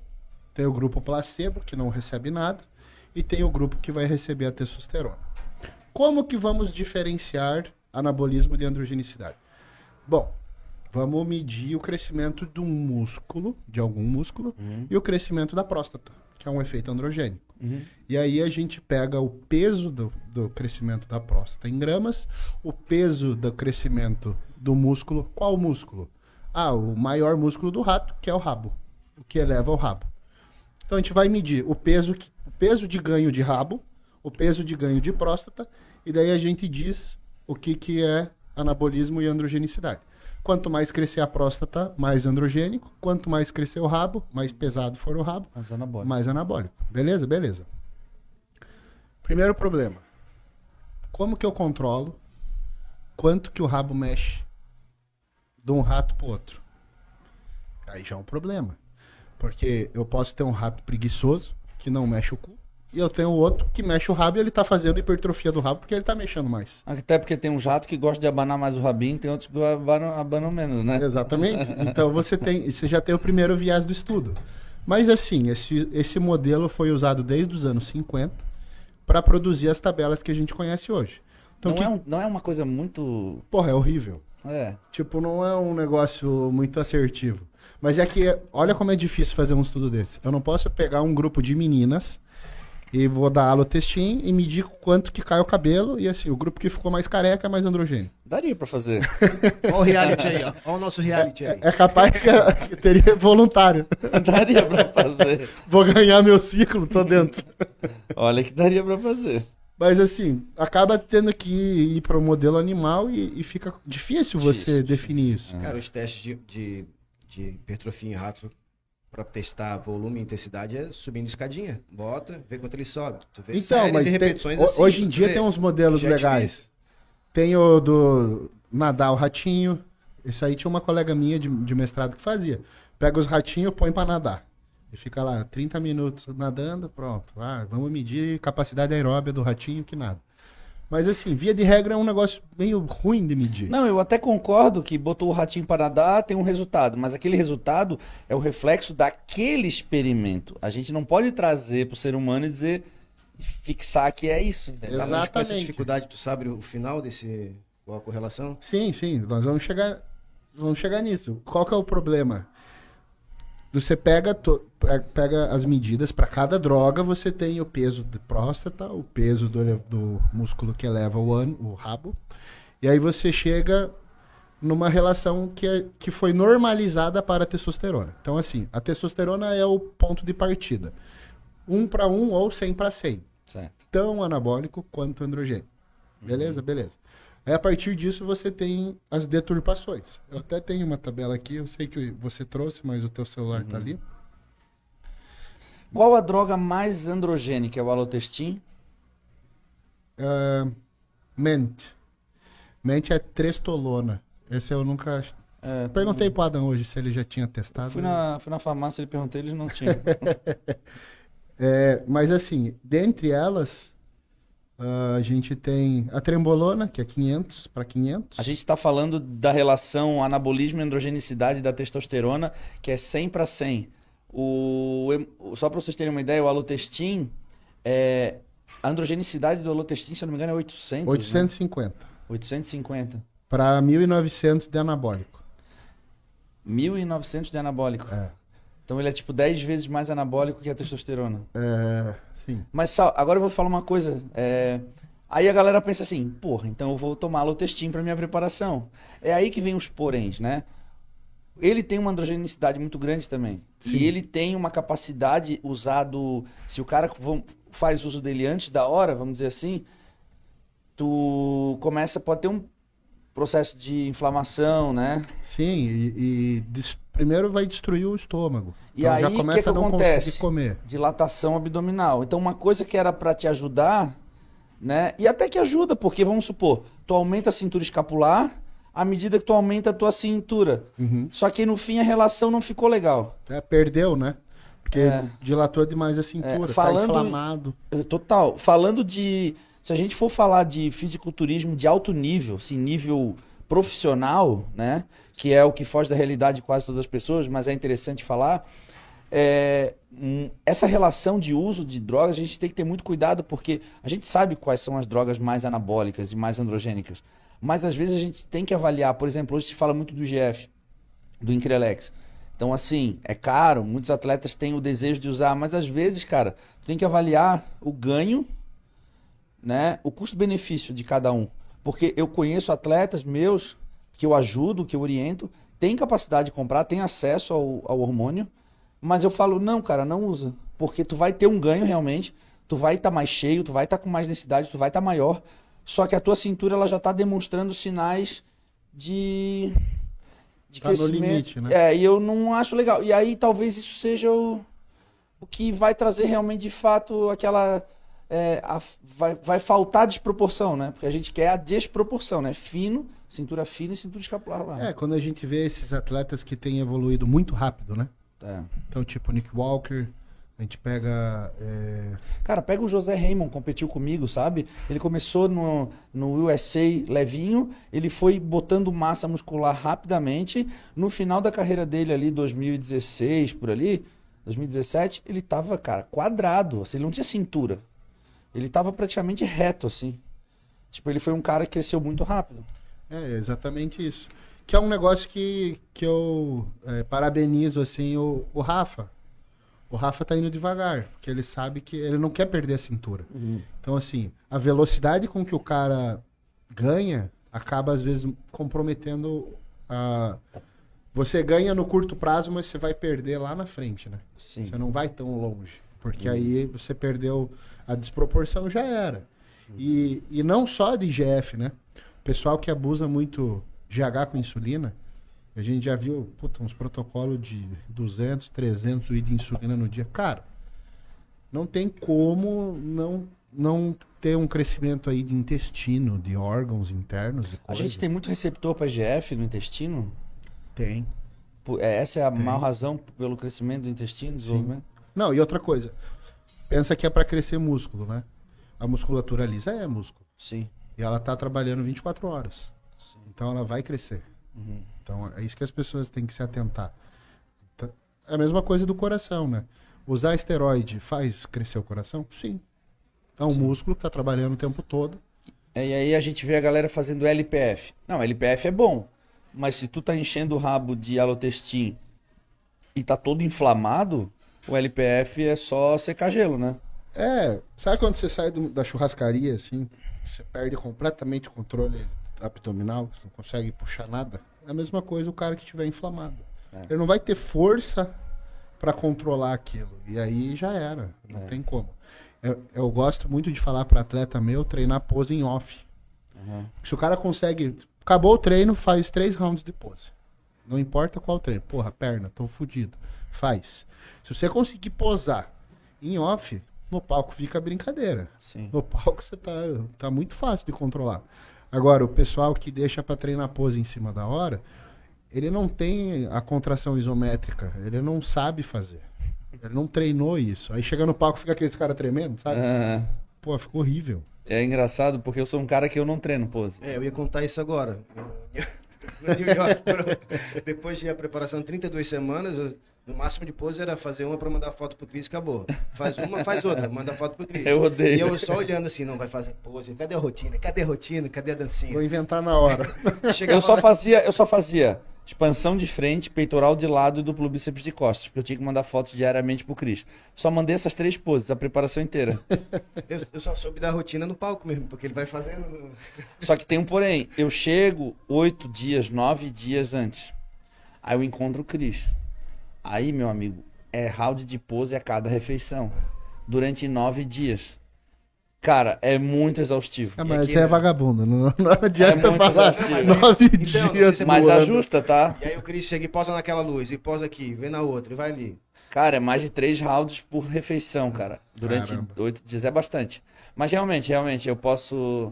tem o grupo placebo, que não recebe nada, e tem o grupo que vai receber a testosterona. Como que vamos diferenciar anabolismo de androgenicidade? Bom, vamos medir o crescimento do músculo, de algum músculo, e o crescimento da próstata, que é um efeito androgênico. Uhum. E aí a gente pega o peso do, do crescimento da próstata em gramas, o peso do crescimento do músculo. Qual músculo? Ah, o maior músculo do rato, que é o rabo, o que eleva o rabo. Então a gente vai medir o peso, o peso de ganho de rabo, o peso de ganho de próstata, e daí a gente diz o que, que é anabolismo e androgenicidade. Quanto mais crescer a próstata, mais androgênico. Quanto mais crescer o rabo, mais pesado for o rabo, Mas anabólico. mais anabólico. Beleza? Beleza. Primeiro problema. Como que eu controlo quanto que o rabo mexe de um rato pro outro? Aí já é um problema. Porque eu posso ter um rato preguiçoso, que não mexe o cu, e eu tenho outro que mexe o rabo e ele tá fazendo hipertrofia do rabo porque ele tá mexendo mais. Até porque tem um jato que gosta de abanar mais o rabinho, tem outros que abanam, abanam menos, né? Exatamente. Então você tem, você já tem o primeiro viés do estudo. Mas assim, esse, esse modelo foi usado desde os anos 50 para produzir as tabelas que a gente conhece hoje. Então, não, que, é um- não é uma coisa muito. porra, é horrível. É. Tipo, não é um negócio muito assertivo. Mas é que, olha como é difícil fazer um estudo desse. Eu não posso pegar um grupo de meninas E vou dar alotestim e medir quanto que cai o cabelo. E assim, o grupo que ficou mais careca é mais androgênio. Daria pra fazer. Olha o reality aí, ó. Olha o nosso reality aí. É capaz que, que teria voluntário. daria pra fazer. Vou ganhar meu ciclo, tô dentro. Olha que daria pra fazer. Mas assim, acaba tendo que ir para o modelo animal e, e fica difícil você Difícil, definir isso. Cara, os testes de, de, de hipertrofia em rato pra testar volume e intensidade é subindo escadinha. Bota, vê quanto ele sobe. Tu vê Então, mas tem- assim, hoje em dia tem uns modelos é legais. Tem o do nadar o ratinho. Esse aí tinha uma colega minha de, de mestrado que fazia. Pega os ratinhos, põe pra nadar. E fica lá 30 minutos nadando, pronto. Ah, vamos medir capacidade aeróbia do ratinho que nada. Mas assim, via de regra é um negócio meio ruim de medir. Não, eu até concordo que botou o ratinho para nadar, tem um resultado, mas aquele resultado é o reflexo daquele experimento. A gente não pode trazer para o ser humano e dizer, fixar que é isso. entendeu? Tá, essa Exatamente. dificuldade, tu sabe o final desse. Qual a correlação? Sim, sim, nós vamos chegar, vamos chegar nisso. Qual que é o problema? Você pega, to- pe- pega as medidas para cada droga, você tem o peso de próstata, o peso do, do músculo que eleva o, ano, o rabo, e aí você chega numa relação que, é, que foi normalizada para a testosterona. Então, assim, a testosterona é o ponto de partida. Um para um ou 100 para 100 Certo. tão anabólico quanto androgênio. Beleza? Beleza. Aí a partir disso você tem as deturpações. Eu até tenho uma tabela aqui, eu sei que você trouxe, mas o teu celular tá ali. Qual a droga mais androgênica? É o alotestin? Ah, ment. Ment é trestolona. Esse eu nunca. É, Perguntei pro Adam hoje se ele já tinha testado. Fui na, fui na farmácia, ele perguntei, eles não tinham. É, mas assim, dentre elas, ah, a gente tem a trembolona, que é 500 para 500. A gente está falando da relação anabolismo e androgenicidade da testosterona, que é 100 para 100. O, só para vocês terem uma ideia, o alotestin, é, a androgenicidade do alotestin, se eu não me engano, é 800. né? 850 850. para 1900 de anabólico. 1.900 de anabólico. É. Então ele é tipo 10 vezes mais anabólico que a testosterona. É, sim. Mas Sal, agora eu vou falar uma coisa. é, Aí a galera pensa assim, porra, então eu vou tomar alotestin para minha preparação. É aí que vem os poréns, né? Ele tem uma androgenicidade muito grande também. Sim. E ele tem uma capacidade usado. Se o cara faz uso dele antes da hora, vamos dizer assim, tu começa, pode ter um processo de inflamação, né? Sim, e, e primeiro vai destruir o estômago. E então aí, já que começa que a não acontece? conseguir comer. dilatação abdominal. Então, uma coisa que era para te ajudar, né? E até que ajuda, porque vamos supor, tu aumenta a cintura escapular à medida que tu aumenta a tua cintura. Uhum. Só que no fim a relação não ficou legal. É, perdeu, né? Porque É. dilatou demais a cintura, É, tá falando- inflamado. Eh, Total. Falando de. Se a gente for falar de fisiculturismo de alto nível, assim, nível profissional, né? Que é o que foge da realidade de quase todas as pessoas, mas é interessante falar. é, hum, essa relação de uso de drogas, a gente tem que ter muito cuidado, porque a gente sabe quais são as drogas mais anabólicas e mais androgênicas. Mas às vezes a gente tem que avaliar, por exemplo, hoje se fala muito do GF, do Increlex. Então, assim, é caro, muitos atletas têm o desejo de usar, mas às vezes, cara, tem que avaliar o ganho, né, o custo-benefício de cada um. Porque eu conheço atletas meus que eu ajudo, que eu oriento, têm capacidade de comprar, têm acesso ao, ao hormônio, mas eu falo, não, cara, não usa. Porque tu vai ter um ganho realmente, tu vai estar mais cheio, tu vai estar com mais densidade, tu vai estar maior, só que a tua cintura ela já está demonstrando sinais de, de Tá no crescimento. limite, né? É, e eu não acho legal. E aí talvez isso seja o, o que vai trazer realmente de fato aquela. É, a- vai, vai faltar desproporção, né? Porque a gente quer a desproporção, né? Fino, cintura fina e cintura escapular lá. É, quando a gente vê esses atletas que têm evoluído muito rápido, né? É. Então, tipo Nick Walker, a gente pega. é, Cara, pega o José Raymond, competiu comigo, sabe? Ele começou no, no USA levinho, ele foi botando massa muscular rapidamente. No final da carreira dele ali, 2016, por ali, 2017, ele tava, cara, quadrado. Assim, ele não tinha cintura. Ele tava praticamente reto, assim. Tipo, ele foi um cara que cresceu muito rápido. É, exatamente isso. Que é um negócio que, que eu é, parabenizo, assim, o, o Rafa. O Rafa tá indo devagar, porque ele sabe que ele não quer perder a cintura. Uhum. Então, assim, a velocidade com que o cara ganha acaba, às vezes, comprometendo a. Você ganha no curto prazo, mas você vai perder lá na frente, né? Sim. Você não vai tão longe. Porque aí você perdeu a desproporção, já era. E, e não só de IGF, né? O pessoal que abusa muito GH com insulina, a gente já viu puta, uns protocolos de 200, 300 UI de insulina no dia. Cara, não tem como não, não ter um crescimento aí de intestino, de órgãos internos e A gente tem muito receptor para IGF no intestino? Tem. É, Essa é a maior razão pelo crescimento do intestino, desenvolvimento? Não, e outra coisa. Pensa que é para crescer músculo, né? A musculatura lisa é músculo. Sim. E ela tá trabalhando 24 horas. Então ela vai crescer. Uhum. Então é isso que as pessoas têm que se atentar. Tá- É a mesma coisa do coração, né? Usar esteroide faz crescer o coração? Sim. É um Sim. músculo que tá trabalhando o tempo todo. É, e aí a gente vê a galera fazendo LPF. Não, LPF é bom. Mas se tu tá enchendo o rabo de alotestin e tá todo inflamado, o LPF é só secar gelo, né? É, sabe quando você sai do- da churrascaria, assim, você perde completamente o controle abdominal, você não consegue puxar nada? É a mesma coisa o cara que estiver inflamado. É. Ele não vai ter força para controlar aquilo. E aí já era, não É. tem como. Eu, eu gosto muito de falar para atleta meu treinar pose em off. Uhum. Se o cara consegue. Acabou o treino, faz três rounds de pose. Não importa qual treino. Porra, perna, tô fudido. Faz. Se você conseguir posar em off, no palco fica brincadeira. Sim. No palco você tá, tá muito fácil de controlar. Agora, o pessoal que deixa pra treinar pose em cima da hora, ele não tem a contração isométrica. Ele não sabe fazer. Ele não treinou isso. Aí chega no palco fica aqueles cara tremendo, sabe? Ah, Pô, ficou horrível. é engraçado porque eu sou um cara que eu não treino pose. É, eu ia contar isso agora. No New York, depois de a preparação 32 semanas, eu- no máximo de pose era fazer uma pra mandar foto pro Cris e acabou. Faz uma, faz outra, manda foto pro Cris. Eu odeio. E eu só olhando assim, não vai fazer pose. Cadê a rotina? Cadê a rotina? Cadê a Vou dancinha? inventar na hora. Eu só lá- fazia, eu só fazia expansão de frente, peitoral de lado e duplo bíceps de costas, porque eu tinha que mandar fotos diariamente pro Cris. Só mandei essas três poses, a preparação inteira. Eu, eu só soube da rotina no palco mesmo, porque ele vai fazendo. Só que tem um porém. Eu chego oito dias, nove dias antes. Aí eu encontro o Cris. Aí, meu amigo, é round de pose a cada refeição. Durante nove dias. Cara, é muito exaustivo. E mas aqui, você é né? vagabundo. Não, não adianta É falar exaustivo. nove Então, dias. se é Mas ajusta, tá? E aí o Cris chega e posa naquela luz, e posa aqui, vem na outra, e vai ali. Cara, é mais de três rounds por refeição, cara. Durante Caramba. oito dias é bastante. Mas realmente, realmente, eu posso.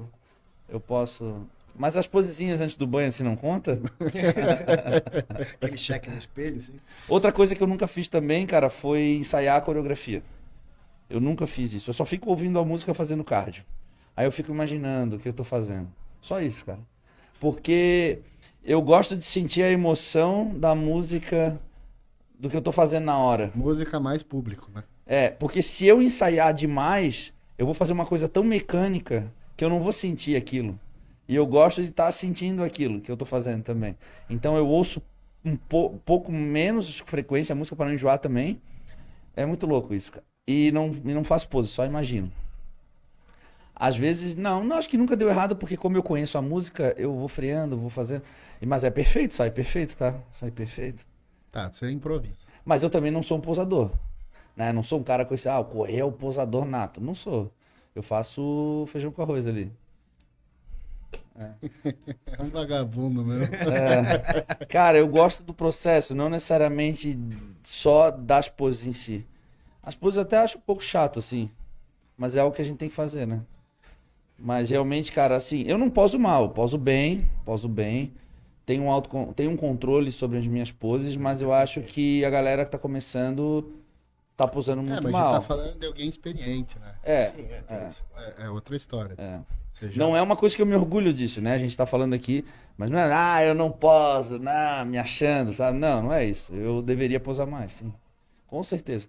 Eu posso. Mas as posezinhas antes do banho, assim, não conta? Aquele cheque no espelho, assim. Outra coisa que eu nunca fiz também, cara, foi ensaiar a coreografia. Eu nunca fiz isso. Eu só fico ouvindo a música fazendo cardio. Aí eu fico imaginando o que eu tô fazendo. Só isso, cara. Porque eu gosto de sentir a emoção da música do que eu tô fazendo na hora. Música mais público, né? É, porque se eu ensaiar demais, eu vou fazer uma coisa tão mecânica que eu não vou sentir aquilo. E eu gosto de estar sentindo aquilo que eu tô fazendo também. Então eu ouço um po- pouco menos frequência a música para não enjoar também. É muito louco isso, cara. E não, e não faço pose, só imagino. Às vezes, não, não, acho que nunca deu errado, porque como eu conheço a música, eu vou freando, vou fazendo. E- Mas é perfeito, sai perfeito, tá? Sai perfeito. Tá, você improvisa. Mas eu também não sou um posador. Né? Não sou um cara com esse, ah, o correr é o posador nato. Não sou. Eu faço feijão com arroz ali. É um vagabundo mesmo. Cara, eu gosto do processo, não necessariamente só das poses em si. As poses eu até acho um pouco chato, assim. Mas é algo que a gente tem que fazer, né? Mas realmente, cara, assim, eu não poso mal, poso bem, poso bem. Tenho um, auto, tenho um controle sobre as minhas poses, mas eu acho que a galera que tá começando tá posando É, muito mas a mal. gente tá falando de alguém experiente, né? É, Sim, é, é. É, é outra história. é. Não é uma coisa que eu me orgulho disso, né? A gente tá falando aqui, mas não é, ah, eu não poso, não, me achando, sabe? Não, não é isso. Eu deveria posar mais, sim. Com certeza.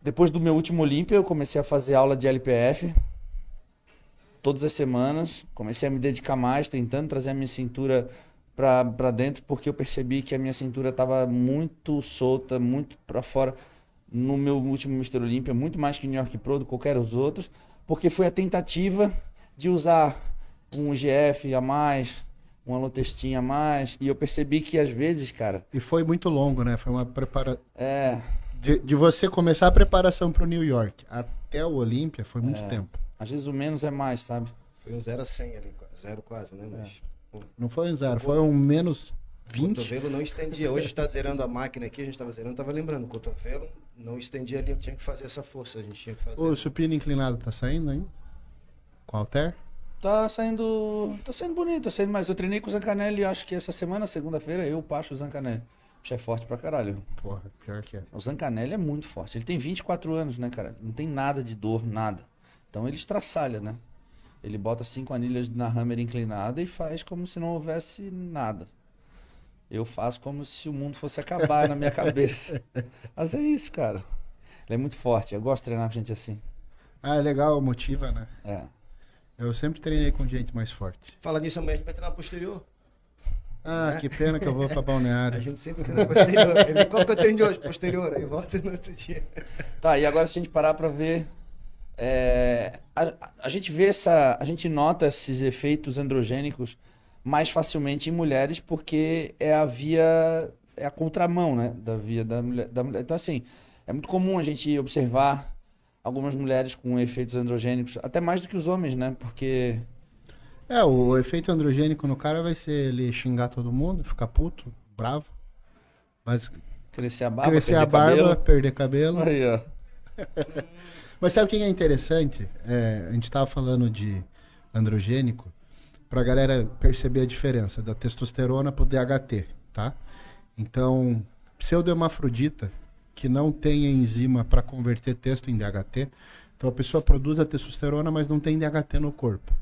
Depois do meu último Olímpia, eu comecei a fazer aula de LPF todas as semanas. Comecei a me dedicar mais, tentando trazer a minha cintura pra dentro, porque eu percebi que a minha cintura tava muito solta, muito pra fora. No meu último Mr. Olímpia, muito mais que New York Pro do que qualquer os outros, porque foi a tentativa de usar um GF a mais, uma lotestinha a mais, e eu percebi que às vezes, cara, E foi muito longo, né? Foi uma preparação. é, De, de você começar a preparação pro New York até o Olímpia foi muito É. tempo. às vezes o menos é mais, sabe? Foi um 0 a 100 ali, zero quase, né? Mas Não foi um zero, foi um menos o 20. cotovelo não estendia. Hoje está zerando a máquina aqui, a gente estava zerando, estava lembrando, o cotovelo não estendia ali, tinha que fazer essa força, a gente tinha que fazer. O supino inclinado tá saindo ainda? Com halter? Tá saindo. Tá saindo bonito, tá saindo, mas eu treinei com o Zancanelli, acho que essa semana, segunda-feira, eu, Pacho o Zancanelli. O é forte pra caralho. Porra, pior que é. O Zancanelli é muito forte. Ele tem 24 anos, né, cara? Não tem nada de dor, nada. Então ele estraçalha, né? Ele bota cinco anilhas na hammer inclinada e faz como se não houvesse nada. Eu faço como se o mundo fosse acabar na minha cabeça. Mas é isso, cara. Ele é muito forte. Eu gosto de treinar com gente assim. Ah, é legal, motiva, né? É. Eu sempre treinei com gente mais forte. Fala nisso amanhã, a gente vai treinar posterior. Ah, É. que pena que eu vou pra A balneário. gente sempre treina posterior. Qual que eu treino de hoje? Posterior, aí volta no outro dia. Tá, e agora se a gente parar pra ver. é, a, a gente vê essa. A gente nota esses efeitos androgênicos mais facilmente em mulheres porque é a via. É a contramão, né? Da via da mulher. Da mulher. Então, assim, é muito comum a gente observar algumas mulheres com efeitos androgênicos, até mais do que os homens, né? Porque. É, o efeito androgênico no cara vai ser ele xingar todo mundo, ficar puto, bravo. Mas Crescer a barba, crescer a perder barba, cabelo. perder cabelo. Aí, ó. Mas sabe o que é interessante? É, a gente tava falando de androgênico pra galera perceber a diferença da testosterona pro DHT, tá? Então, pseudohermafrodita, que não tem enzima para converter testo em DHT, então a pessoa produz a testosterona, mas não tem DHT no corpo.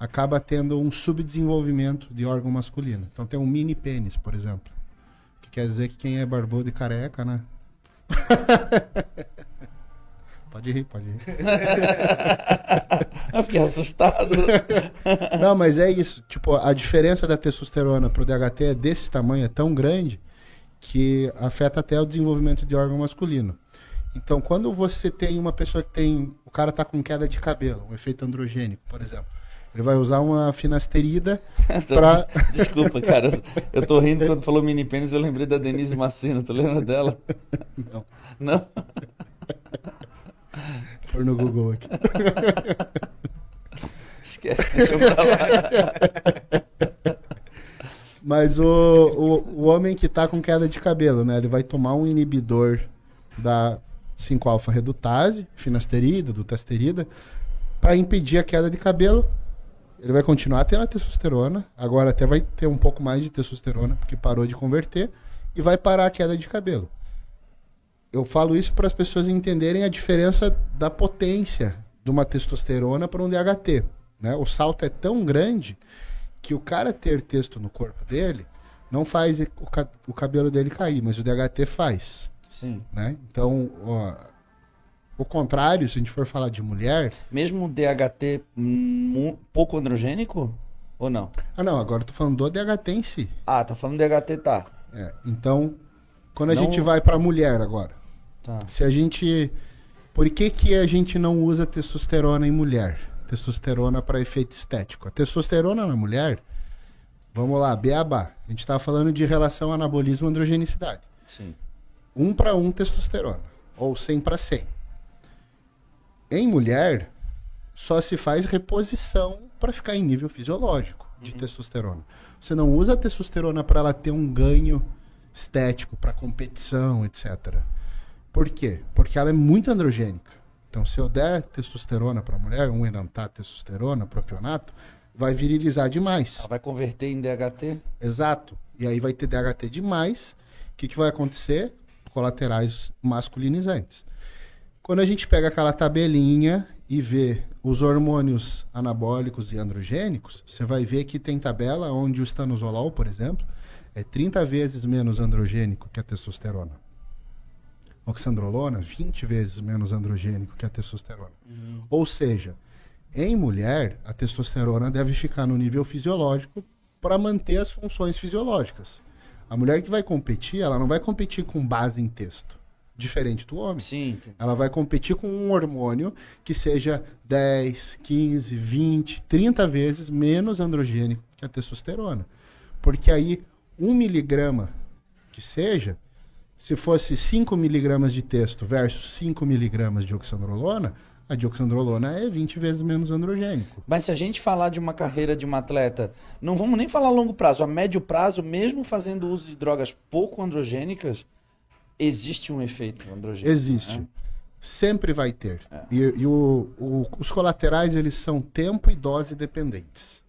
Acaba tendo um subdesenvolvimento de órgão masculino. Então tem um mini pênis, por exemplo. Que quer dizer que quem é barbudo e careca, né? pode rir, pode rir. Eu fiquei assustado. Não, mas é isso. Tipo, a diferença da testosterona pro DHT é desse tamanho, é tão grande, que afeta até o desenvolvimento de órgão masculino. Então, quando você tem uma pessoa que tem. O cara tá com queda de cabelo, um efeito androgênico, por exemplo. Ele vai usar uma finasterida pra. Desculpa, cara. eu- tô rindo quando falou mini pênis, eu lembrei da Denise Macena. Tu lembra dela? Não. Não? Pôr no Google aqui. Esquece, deixa eu pra lá. Mas o, o, o homem que tá com queda de cabelo, né? Ele vai tomar um inibidor da 5-alfa redutase, finasterida, dutasterida, para impedir a queda de cabelo. Ele vai continuar tendo a testosterona, agora até vai ter um pouco mais de testosterona, porque parou de converter, e vai parar a queda de cabelo. Eu falo isso para as pessoas entenderem a diferença da potência de uma testosterona para um DHT. Né? O salto é tão grande que o cara ter texto no corpo dele não faz o, ca- o cabelo dele cair, mas o DHT faz. Sim. Né? Então, ó, o contrário, se a gente for falar de mulher. Mesmo o DHT pouco androgênico? Ou não? Ah, não, agora eu tô falando do DHT em si. Ah, tá falando DHT, tá. É, então, quando a Não- gente vai pra mulher agora, Tá. se a gente. Por que, que a gente não usa testosterona em mulher? Testosterona para efeito estético. A testosterona na mulher, vamos lá, beabá. A gente tava falando de relação anabolismo-androgenicidade. Sim. um para um testosterona, ou 100 para 100. Em mulher, só se faz reposição para ficar em nível fisiológico de testosterona. Você não usa a testosterona para ela ter um ganho estético, para competição, etc. Por quê? Porque ela é muito androgênica. Então, se eu der testosterona para mulher, um enantar testosterona, propionato, vai virilizar demais. Ela vai converter em DHT? Exato. E aí vai ter DHT demais. O que, que vai acontecer? Colaterais masculinizantes. Quando a gente pega aquela tabelinha e vê os hormônios anabólicos e androgênicos, você vai ver que tem tabela onde o stanozolol, por exemplo, é 30 vezes menos androgênico que a testosterona. Oxandrolona, 20 vezes menos androgênico que a testosterona. Ou seja, em mulher, a testosterona deve ficar no nível fisiológico para manter as funções fisiológicas. A mulher que vai competir, ela não vai competir com base em texto. diferente do homem. Sim. Ela vai competir com um hormônio que seja 10, 15, 20, 30 vezes menos androgênico que a testosterona. Porque aí, um miligrama que seja, se fosse 5 miligramas de testo versus 5 miligramas de oxandrolona, a dioxandrolona é 20 vezes menos androgênico. Mas se a gente falar de uma carreira de uma atleta, não vamos nem falar a longo prazo, a médio prazo, mesmo fazendo uso de drogas pouco androgênicas, existe um efeito androgênico. Existe. né? Sempre vai ter. É. E, e o- o- os colaterais, eles são tempo e dose dependentes.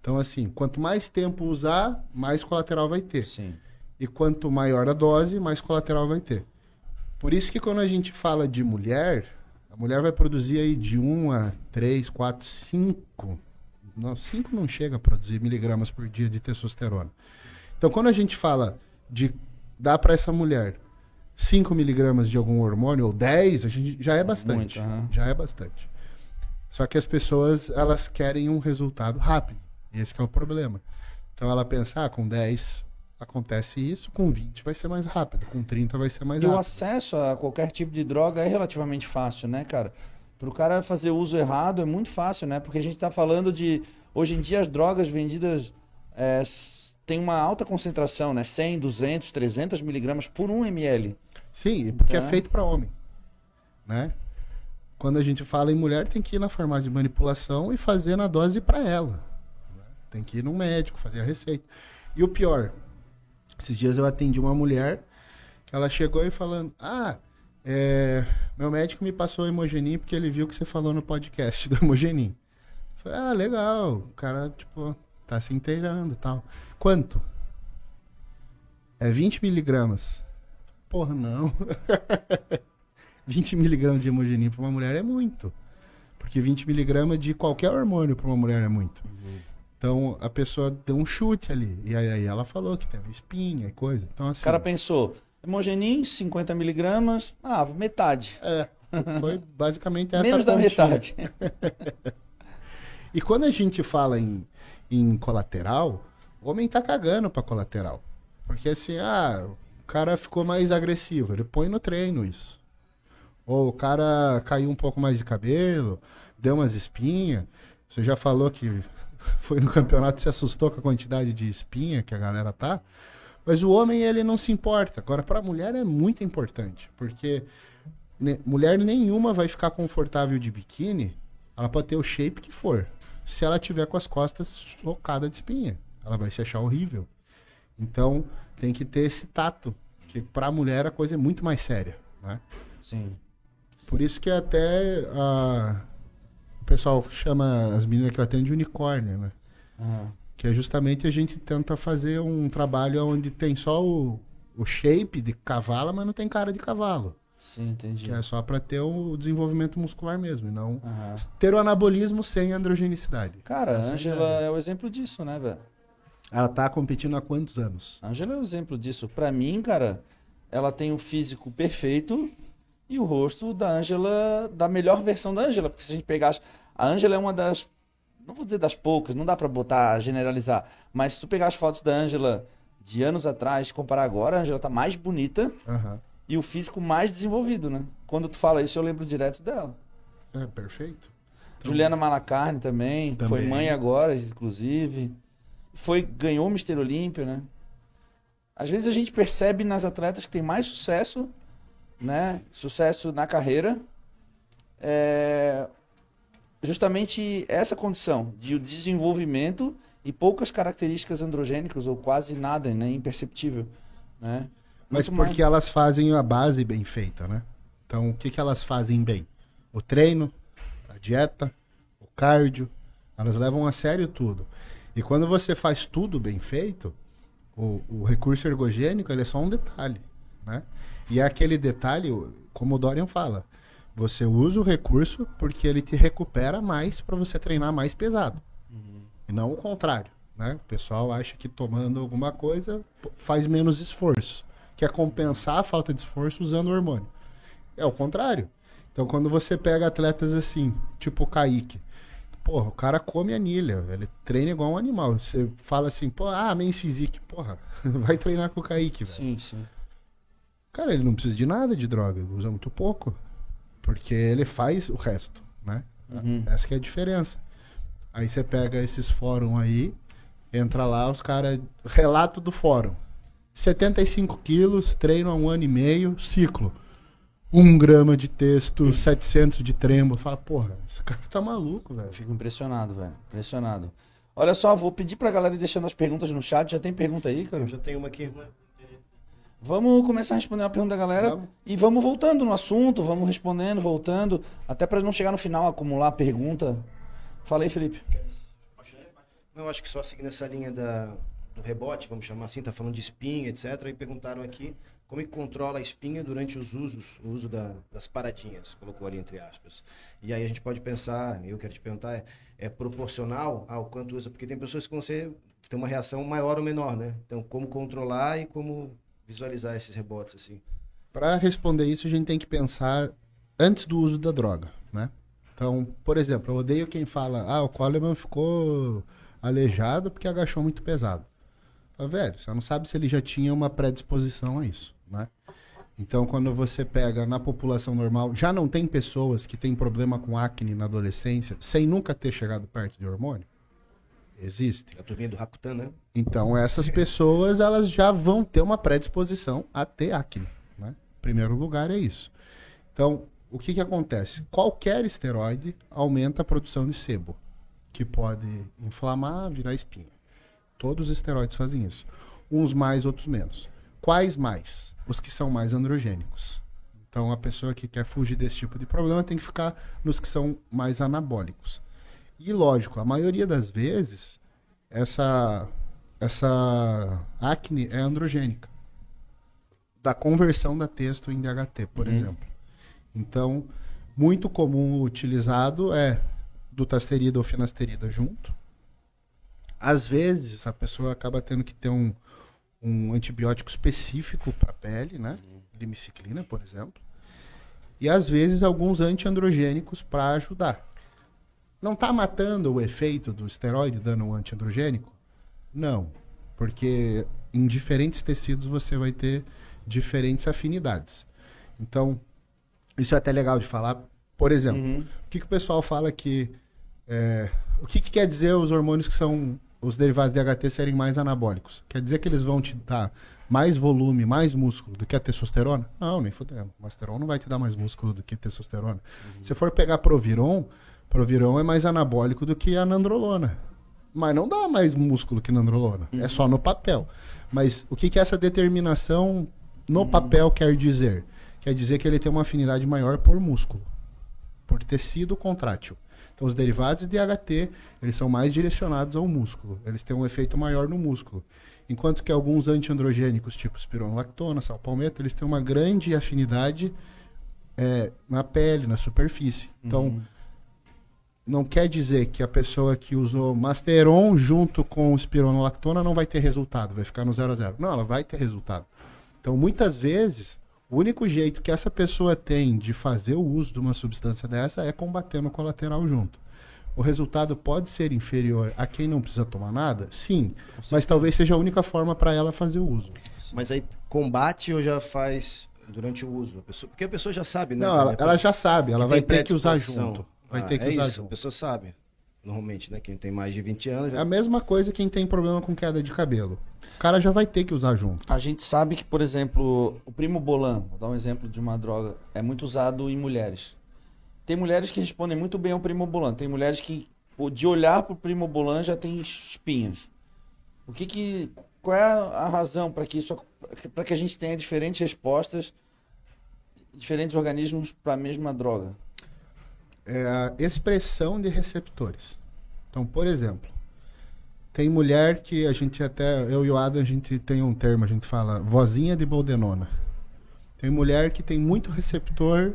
Então, assim, quanto mais tempo usar, mais colateral vai ter. Sim. E quanto maior a dose, mais colateral vai ter. Por isso que quando a gente fala de mulher, a mulher vai produzir aí de 1 a 3, 4, 5. Não, 5 não chega a produzir miligramas por dia de testosterona. Então, quando a gente fala de dar para essa mulher 5 miligramas de algum hormônio, ou 10, a gente já é bastante. Muito, aham. Já é bastante. Só que as pessoas, elas querem um resultado rápido. E esse que é o problema. Então ela pensa, ah, com 10 acontece isso, com 20 vai ser mais rápido, com 30 vai ser mais E o rápido. acesso a qualquer tipo de droga é relativamente fácil, né, cara? Para o cara fazer uso errado é muito fácil, né? Porque a gente está falando de. Hoje em dia as drogas vendidas é, têm uma alta concentração, né? 100, 200, 300 miligramas por 1 ml. Sim, porque é Tá. feito para homem, né? Quando a gente fala em mulher, tem que ir na farmácia de manipulação e fazer na dose para ela. né? Tem que ir no médico, fazer a receita. E o pior, esses dias eu atendi uma mulher que ela chegou e falando: Ah, é, meu médico me passou hemogenin porque ele viu que você falou no podcast do hemogenin. Falei, ah, legal. O cara, tipo, tá se inteirando e tal. Quanto? É 20 miligramas. Porra, não. 20 miligramas de hemogenin para uma mulher é muito. Porque 20 miligramas de qualquer hormônio para uma mulher é muito. Então a pessoa deu um chute ali. E aí, aí ela falou que teve espinha e coisa. Então assim. O cara pensou, hemogenin, 50 miligramas, ah, metade. É. Foi basicamente essa Menos da metade. E quando a gente fala em, em colateral, o homem tá cagando pra colateral. Porque assim, ah, o cara ficou mais agressivo, ele põe no treino isso. Ou o cara caiu um pouco mais de cabelo, deu umas espinhas. Você já falou que foi no campeonato se assustou com a quantidade de espinha que a galera tá. Mas o homem, ele não se importa. Agora, pra mulher é muito importante. Porque mulher nenhuma vai ficar confortável de biquíni. Ela pode ter o shape que for. Se ela tiver com as costas socadas de espinha, ela vai se achar horrível. Então, tem que ter esse tato. Que pra mulher a coisa é muito mais séria. Né? Sim. Por isso que até a- pessoal chama as meninas que eu atendo de unicórnio, né? Que é justamente a gente tenta fazer um trabalho onde tem só o, o shape de cavalo, mas não tem cara de cavalo. Sim, entendi. Que é só para ter o desenvolvimento muscular mesmo, e não ter o anabolismo sem androgenicidade. Cara, a Essa Ângela já é o exemplo disso, né, velho? Ela tá competindo há quantos anos? A Ângela é o exemplo disso. Pra mim, cara, ela tem o físico perfeito e o rosto da Ângela, da melhor versão da Ângela. Porque se a gente pegar. A Ângela é uma das. Não vou dizer das poucas, não dá pra botar, generalizar. Mas se tu pegar as fotos da Ângela de anos atrás comparar agora, a Ângela tá mais bonita Aham. e o físico mais desenvolvido, né? Quando tu fala isso, eu lembro direto dela. É, perfeito. Então, Juliana Malacarne também, foi Também. mãe agora, inclusive. Foi, ganhou o Mister Olímpio, né? Às vezes a gente percebe nas atletas que tem mais sucesso, né? Sucesso na carreira. É justamente essa condição de desenvolvimento e poucas características androgênicas, ou quase nada, né? Imperceptível. Né? Mas Muito porque elas fazem a base bem feita, né? Então, o que, que elas fazem bem? O treino, a dieta, o cardio. Elas levam a sério tudo. E quando você faz tudo bem feito, o, o recurso ergogênico ele é só um detalhe, né? E é aquele detalhe, como o Dorian fala, você usa o recurso porque ele te recupera mais para você treinar mais pesado. E não o contrário, né? O pessoal acha que tomando alguma coisa faz menos esforço, que é compensar a falta de esforço usando o hormônio. É o contrário. Então, quando você pega atletas assim, tipo o Kaique, porra, o cara come anilha, ele treina igual um animal. Você fala assim, pô, ah, men's physique, porra, vai treinar com o Kaique, velho. Sim, sim. Cara, ele não precisa de nada de droga, ele usa muito pouco. Porque ele faz o resto, né? Uhum. Essa que é a diferença. Aí você pega esses fóruns aí, entra lá, os caras. Relato do fórum. 75 quilos, treino há um ano e meio, ciclo. Um grama de texto, 700 de trembo. Fala, porra, esse cara tá maluco, velho. Eu fico impressionado, velho. Impressionado. Olha só, vou pedir pra galera ir deixando as perguntas no chat. Já tem pergunta aí, cara? Eu já tenho uma aqui. Vamos começar a responder a pergunta da galera Vamos. e vamos voltando no assunto, vamos respondendo, voltando, até pra não chegar no final acumular pergunta. Fala aí, Felipe. Não, acho que só seguindo essa linha da, do rebote, vamos chamar assim, tá falando de espinha, etc. E perguntaram aqui como é que controla a espinha durante os usos, o uso da- das paradinhas, colocou ali entre aspas. E aí a gente pode pensar, eu quero te perguntar, é, é proporcional ao quanto usa, porque tem pessoas que vão ser, ter uma reação maior ou menor, né? Então, como controlar e como visualizar esses rebotes, assim. Para responder isso, a gente tem que pensar antes do uso da droga, né? Então, por exemplo, eu odeio quem fala, ah, o Coleman ficou aleijado porque agachou muito pesado. Fala, velho, você não sabe se ele já tinha uma predisposição a isso, né? Então, quando você pega na população normal, já não tem pessoas que têm problema com acne na adolescência sem nunca ter chegado perto de hormônio? Existem. A turminha do Rakutan, né? Então, essas pessoas elas já vão ter uma predisposição a ter acne. Né? Primeiro lugar é isso. Então, o que, que acontece? Qualquer esteroide aumenta a produção de sebo, que pode inflamar, virar espinha. Todos os esteroides fazem isso. Uns mais, outros menos. Quais mais? Os que são mais androgênicos. Então, a pessoa que quer fugir desse tipo de problema tem que ficar nos que são mais anabólicos. E lógico, a maioria das vezes essa essa acne é androgênica. Da conversão da testo em DHT, por exemplo. Então, muito comum utilizado é dutasterida ou finasterida junto. Às vezes, a pessoa acaba tendo que ter um, um antibiótico específico para a pele, né? Limiciclina, por exemplo. E às vezes alguns antiandrogênicos para ajudar. Não está matando o efeito do esteroide dando um antiandrogênico? Não, porque em diferentes tecidos você vai ter diferentes afinidades. Então, isso é até legal de falar. Por exemplo, Uhum. o que, que o pessoal fala que. é, o que, que quer dizer os hormônios que são os derivados de HT serem mais anabólicos? Quer dizer que eles vão te dar mais volume, mais músculo do que a testosterona? Não, nem fudendo. O Masteron não vai te dar mais músculo do que testosterona. Se for pegar Proviron, Proviron é mais anabólico do que a nandrolona. Mas não dá mais músculo que nandrolona. É só no papel. Mas o que, que essa determinação no papel quer dizer? Quer dizer que ele tem uma afinidade maior por músculo por tecido contrátil. Então, os derivados de HT, eles são mais direcionados ao músculo. Eles têm um efeito maior no músculo. Enquanto que alguns antiandrogênicos, tipo espironolactona, salpalmeto, eles têm uma grande afinidade é, na pele, na superfície. Então, não quer dizer que a pessoa que usou Masteron junto com espironolactona não vai ter resultado, vai ficar no 0 a 0. Não, ela vai ter resultado. Então, muitas vezes, o único jeito que essa pessoa tem de fazer o uso de uma substância dessa é combatendo o colateral junto. O resultado pode ser inferior a quem não precisa tomar nada? Sim, mas talvez seja a única forma para ela fazer o uso. Mas aí combate ou já faz durante o uso? A pessoa- porque a pessoa já sabe, né? Não, ela, ela já sabe, ela vai ter que usar junto. Vai Ah, ter que é usar isso, A junto. pessoa sabe. Normalmente, né? Quem tem mais de 20 anos É já a mesma coisa quem tem problema com queda de cabelo. O cara já vai ter que usar junto. A gente sabe que, por exemplo, o primo bolan, vou dar um exemplo de uma droga, é muito usado em mulheres. Tem mulheres que respondem muito bem ao primo bolan, tem mulheres que de olhar pro primo bolan já tem espinhas. O que que qual é a razão para que isso para que a gente tenha diferentes respostas, diferentes organismos para a mesma droga? É a expressão de receptores. Então, por exemplo, tem mulher que a gente até, eu e o Adam, a gente tem um termo, a gente fala vozinha de boldenona. Tem mulher que tem muito receptor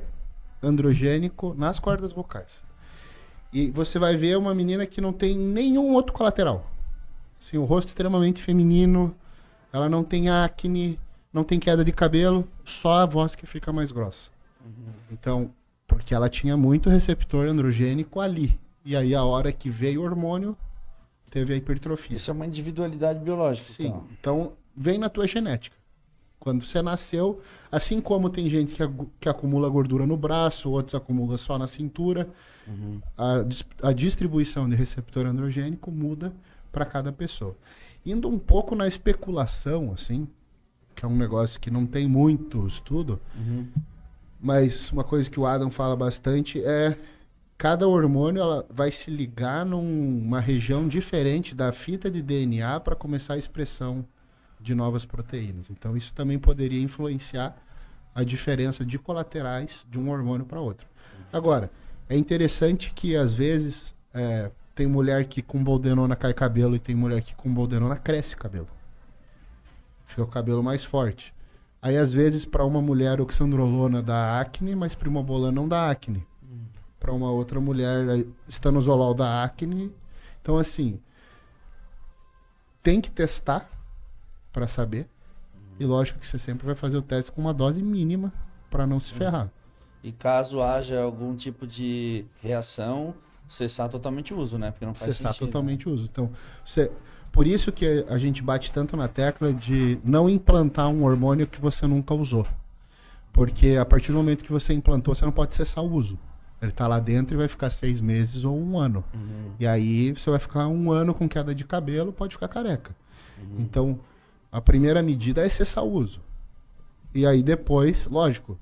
androgênico nas cordas vocais. E você vai ver uma menina que não tem nenhum outro colateral. Assim, o rosto extremamente feminino, ela não tem acne, não tem queda de cabelo, só a voz que fica mais grossa. Então, porque ela tinha muito receptor androgênico ali. E aí, a hora que veio o hormônio, teve a hipertrofia. Isso é uma individualidade biológica, Sim. então. Então, vem na tua genética. quando você nasceu, assim como tem gente que, que acumula gordura no braço, outros acumulam só na cintura, a, dis- a distribuição de receptor androgênico muda para cada pessoa. Indo um pouco na especulação, assim, que é um negócio que não tem muito estudo, mas uma coisa que o Adam fala bastante é cada hormônio ela vai se ligar numa região diferente da fita de DNA para começar a expressão de novas proteínas. Então isso também poderia influenciar a diferença de colaterais de um hormônio para outro. Agora, é interessante que às vezes é, tem mulher que com boldenona cai cabelo e tem mulher que com boldenona cresce cabelo. Fica o cabelo mais forte. Aí às vezes para uma mulher oxandrolona dá acne, mas primobolan não dá acne. Para uma outra mulher estanozolol dá acne. Então assim, tem que testar para saber. E lógico que você sempre vai fazer o teste com uma dose mínima para não se ferrar. E caso haja algum tipo de reação, cessar totalmente o uso, né? Porque não faz cessar sentido. totalmente o uso. Então, você, por isso que a gente bate tanto na tecla de não implantar um hormônio que você nunca usou. Porque a partir do momento que você implantou, você não pode cessar o uso. Ele está lá dentro e vai ficar seis meses ou um ano. Uhum. E aí você vai ficar um ano com queda de cabelo, pode ficar careca. Uhum. Então, a primeira medida é cessar o uso. E aí depois, lógico,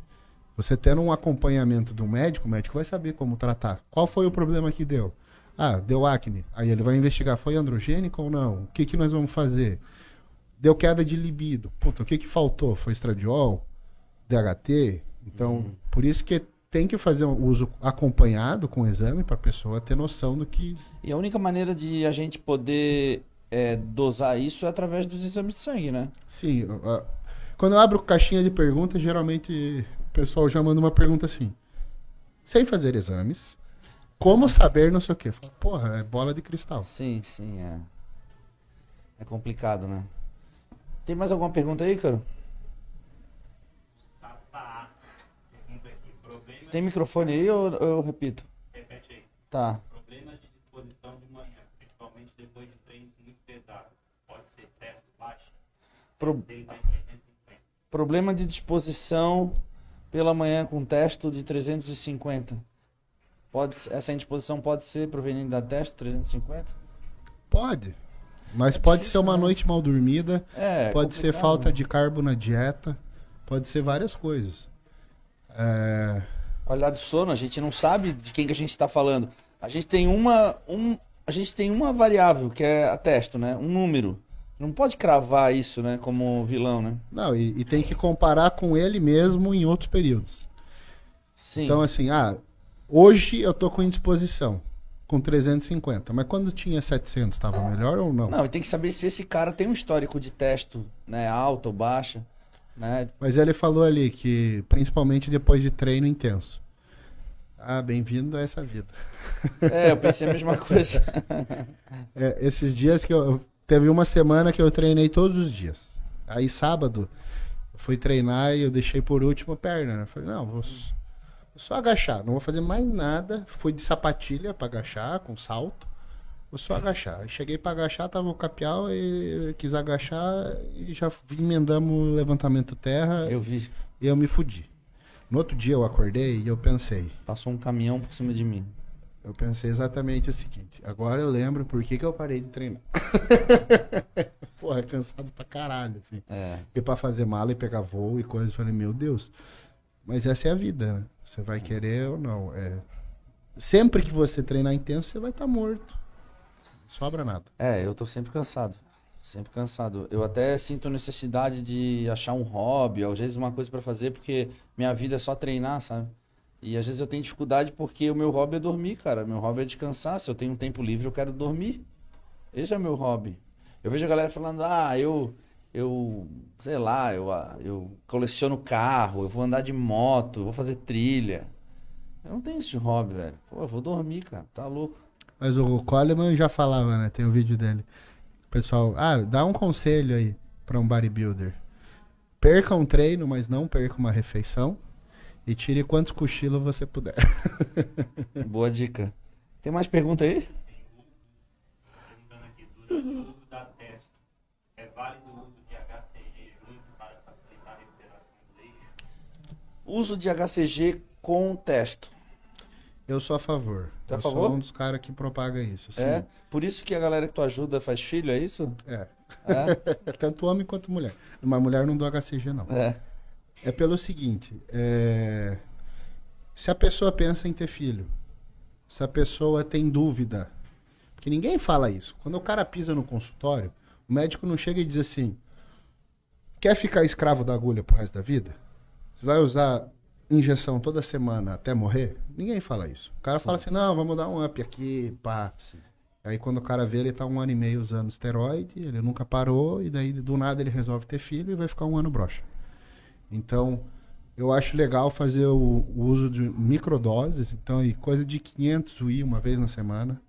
você tendo um acompanhamento do médico, o médico vai saber como tratar. Qual foi o problema que deu? Ah, deu acne. Aí ele vai investigar, foi androgênico ou não? O que, que nós vamos fazer? Deu queda de libido. Puta, o que, que faltou? Foi estradiol? DHT? Então, por isso que tem que fazer um uso acompanhado com o exame para a pessoa ter noção do que E a única maneira de a gente poder é, dosar isso é através dos exames de sangue, né? Sim, quando eu abro caixinha de perguntas, geralmente o pessoal já manda uma pergunta assim: sem fazer exames, como saber não sei o quê? Fala, Porra, é bola de cristal. Sim, sim, é. É complicado, né? Tem mais alguma pergunta aí, cara? Sassá. Pergunta aqui. Problemas, Tem microfone aí ou eu repito? repete aí. Tá. Problemas de disposição de manhã, principalmente depois de treinos muito pesados. Pode ser testo baixo, Pro- 350. Problema de disposição pela manhã com testo de 350. Pode, essa indisposição pode ser proveniente da testo 350? Pode. Mas pode difícil, ser uma né? noite mal dormida, É. pode ser falta né? de carbo na dieta, pode ser várias coisas. É, Qualidade do sono, a gente não sabe de quem que a gente está falando. A gente tem uma, um, a gente tem uma variável que é a testo, né? Um número. Não pode cravar isso, né? Como vilão, né? Não, e, e tem que comparar com ele mesmo em outros períodos. Sim. Então, assim, ah, hoje eu tô com indisposição, com 350, mas quando tinha 700, estava melhor ou não? Não, tem que saber se esse cara tem um histórico de testo, né? Alta ou baixa, né? Mas ele falou ali que, principalmente depois de treino intenso. Ah, bem-vindo a essa vida. É, eu pensei a mesma coisa. É, esses dias que eu, Teve uma semana que eu treinei todos os dias. Aí sábado, eu fui treinar e eu deixei por último a perna. Né? Eu falei, não, vou só agachar, não vou fazer mais nada. Fui de sapatilha pra agachar, com salto. Vou só agachar. Cheguei pra agachar, tava o capial e quis agachar e já emendamos o levantamento terra Eu vi. e eu me fudi. No outro dia eu acordei e eu pensei, Passou um caminhão por cima de mim. eu pensei exatamente o seguinte, agora eu lembro por que, que eu parei de treinar. Porra, cansado pra caralho, assim. É. E pra fazer mala e pegar voo e coisas, eu falei, meu Deus. Mas essa é a vida, né? Você vai querer ou não. É... Sempre que você treinar intenso, você vai estar morto. Não sobra nada. É, eu tô sempre cansado. Sempre cansado. Eu até sinto necessidade de achar um hobby, às vezes uma coisa pra fazer, porque minha vida é só treinar, sabe? E às vezes eu tenho dificuldade porque o meu hobby é dormir, cara. Meu hobby é descansar. Se eu tenho um tempo livre, eu quero dormir. Esse é o meu hobby. Eu vejo a galera falando, ah, eu, eu, sei lá, eu, ah, eu coleciono carro, eu vou andar de moto, eu vou fazer trilha. Eu não tenho esse hobby, velho. Pô, eu vou dormir, cara. Tá louco. Mas o Coleman já falava, né? Tem o vídeo dele. Pessoal, ah, dá um conselho aí pra um bodybuilder. Perca um treino, mas não perca uma refeição. E tire quantos cochilos você puder. Boa dica. Tem mais pergunta aí? Perguntando aqui, durante o uso da testa, é válido o uso de HCG junto para facilitar Uso de HCG com testo. Eu sou a favor. Tá a eu favor? sou um dos caras que propaga isso. Sim. É? Por isso que a galera que tu ajuda faz filho, é isso? É. É? Tanto homem quanto mulher. Mas mulher não dou HCG, não. é. É pelo seguinte: é, se a pessoa pensa em ter filho, se a pessoa tem dúvida, porque ninguém fala isso. Quando o cara pisa no consultório, o médico não chega e diz assim: quer ficar escravo da agulha pro resto da vida? Você vai usar injeção toda semana até morrer? Ninguém fala isso. O cara fala assim: não, vamos dar um up aqui, pá. Aí quando o cara vê, ele tá um ano e meio usando esteroide, ele nunca parou, e daí do nada ele resolve ter filho e vai ficar um ano broxa. Então, eu acho legal fazer o, o uso de microdoses, então, e coisa de 500 UI uma vez na semana,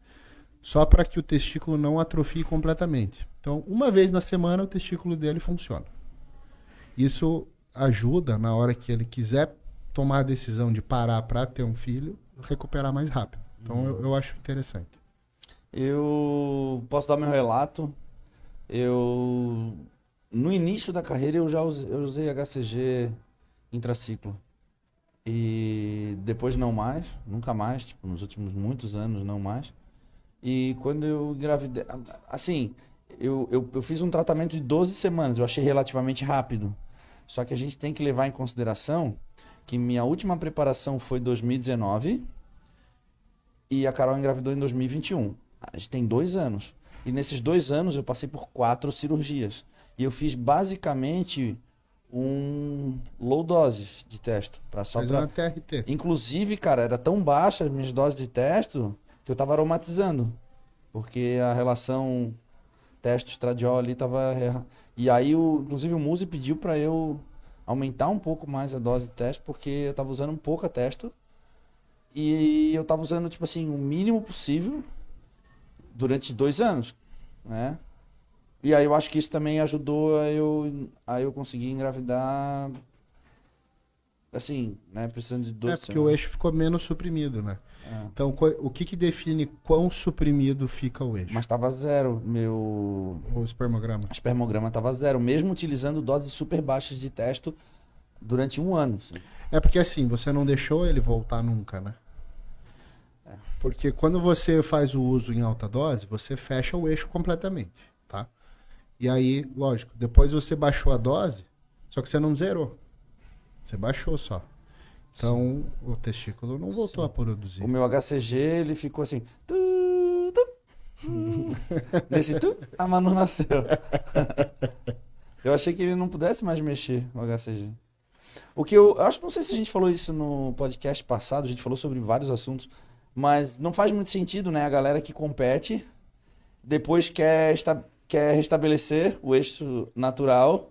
só para que o testículo não atrofie completamente. Então, uma vez na semana o testículo dele funciona. Isso ajuda na hora que ele quiser tomar a decisão de parar para ter um filho, recuperar mais rápido. Então, eu, eu acho interessante. Eu posso dar meu relato. Eu no início da carreira eu já usei, eu usei HCG intraciclo. E depois não mais, nunca mais, tipo, nos últimos muitos anos não mais. E quando eu engravidei, assim, eu, eu, eu fiz um tratamento de 12 semanas, eu achei relativamente rápido. Só que a gente tem que levar em consideração que minha última preparação foi 2019 e a Carol engravidou em 2021. A gente tem dois anos. E nesses dois anos eu passei por quatro cirurgias. E eu fiz basicamente um low doses de testo. Pra só pra... uma TRT. Inclusive, cara, era tão baixa as minhas doses de testo que eu tava aromatizando. Porque a relação testo-estradiol ali tava. E aí, o, inclusive, o Muse pediu pra eu aumentar um pouco mais a dose de testo, porque eu tava usando pouca testo. E eu tava usando, tipo assim, o mínimo possível durante dois anos, né? E aí eu acho que isso também ajudou a eu, a eu conseguir engravidar, assim, né? Precisando de dois É porque o eixo ficou menos suprimido, né? É. Então, o que, que define quão suprimido fica o eixo? Mas tava zero, meu O espermograma. espermograma tava zero, mesmo utilizando doses super baixas de testo durante um ano. assim. É porque assim, você não deixou ele voltar nunca, né? É. Porque quando você faz o uso em alta dose, você fecha o eixo completamente, tá? E aí, lógico, depois você baixou a dose, só que você não zerou. Você baixou só. Então, o testículo não voltou a produzir. O meu HCG, ele ficou assim. tu, tu, hum. Nesse tu, a Manu nasceu. eu achei que ele não pudesse mais mexer o HCG. O que eu, eu acho, não sei se a gente falou isso no podcast passado, a gente falou sobre vários assuntos, mas não faz muito sentido, né? A galera que compete depois quer, esta, quer restabelecer o eixo natural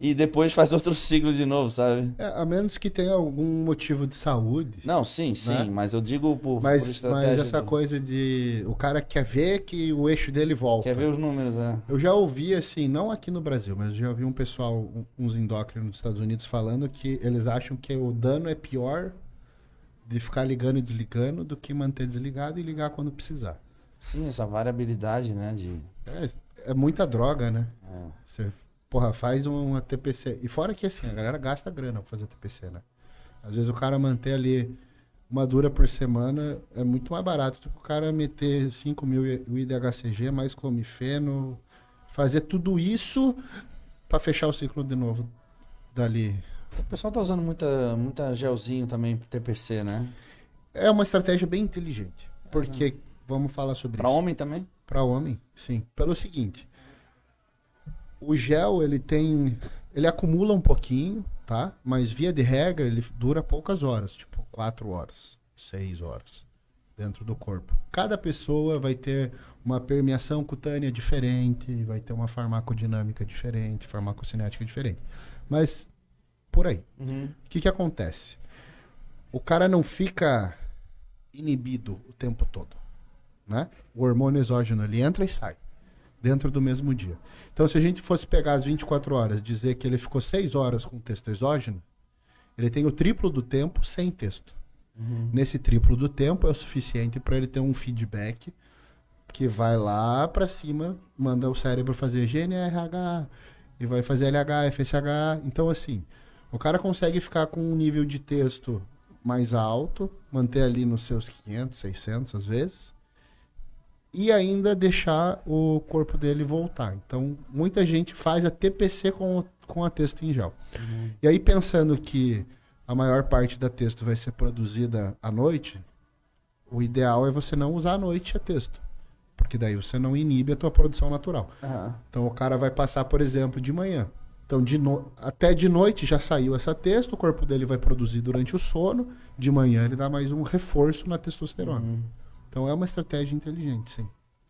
e depois faz outro ciclo de novo, sabe? É, a menos que tenha algum motivo de saúde. Não, sim, sim, Né? mas eu digo por, por Mas, estratégia. mas essa do- coisa de. O cara quer ver que o eixo dele volta. Quer ver os números, é. Eu já ouvi, assim, não aqui no Brasil, mas eu já ouvi um pessoal, uns endócrinos dos Estados Unidos falando que eles acham que o dano é pior de ficar ligando e desligando do que manter desligado e ligar quando precisar. Sim, essa variabilidade, né? De, É, é muita droga, né? é. Você, porra, faz uma TPC. E fora que, assim, a galera gasta grana pra fazer TPC, né? Às vezes o cara manter ali uma dura por semana é muito mais barato do que o cara meter 5 mil IDHCG, mais clomifeno, fazer tudo isso pra fechar o ciclo de novo dali. O pessoal tá usando muita, muita gelzinho também pro TPC, né? É uma estratégia bem inteligente. Porque, vamos falar sobre Pra isso. homem também? Para homem, sim. Pelo seguinte, o gel ele tem, ele acumula um pouquinho, tá? Mas via de regra ele dura poucas horas, tipo quatro horas, seis horas dentro do corpo. Cada pessoa vai ter uma permeação cutânea diferente, vai ter uma farmacodinâmica diferente, farmacocinética diferente. Mas por aí. Uhum. O que, que acontece? O cara não fica inibido o tempo todo. Né? O hormônio exógeno ele entra e sai dentro do mesmo dia. Então, se a gente fosse pegar as 24 horas dizer que ele ficou 6 horas com texto exógeno, ele tem o triplo do tempo sem texto. Nesse triplo do tempo é o suficiente para ele ter um feedback que vai lá para cima, manda o cérebro fazer GNRH e vai fazer LH, FSH. Então, assim, O cara consegue ficar com um nível de texto mais alto, manter ali nos seus 500, 600 às vezes, e ainda deixar o corpo dele voltar. Então, muita gente faz a TPC com, com a texto em gel. E aí, pensando que a maior parte da texto vai ser produzida à noite, o ideal é você não usar à noite a texto. Porque daí você não inibe a tua produção natural. Aham. Então o cara vai passar, por exemplo, de manhã. Então de no... até de noite já saiu essa texto, o corpo dele vai produzir durante o sono, de manhã ele dá mais um reforço na testosterona. Uhum. Então é uma estratégia inteligente, sim.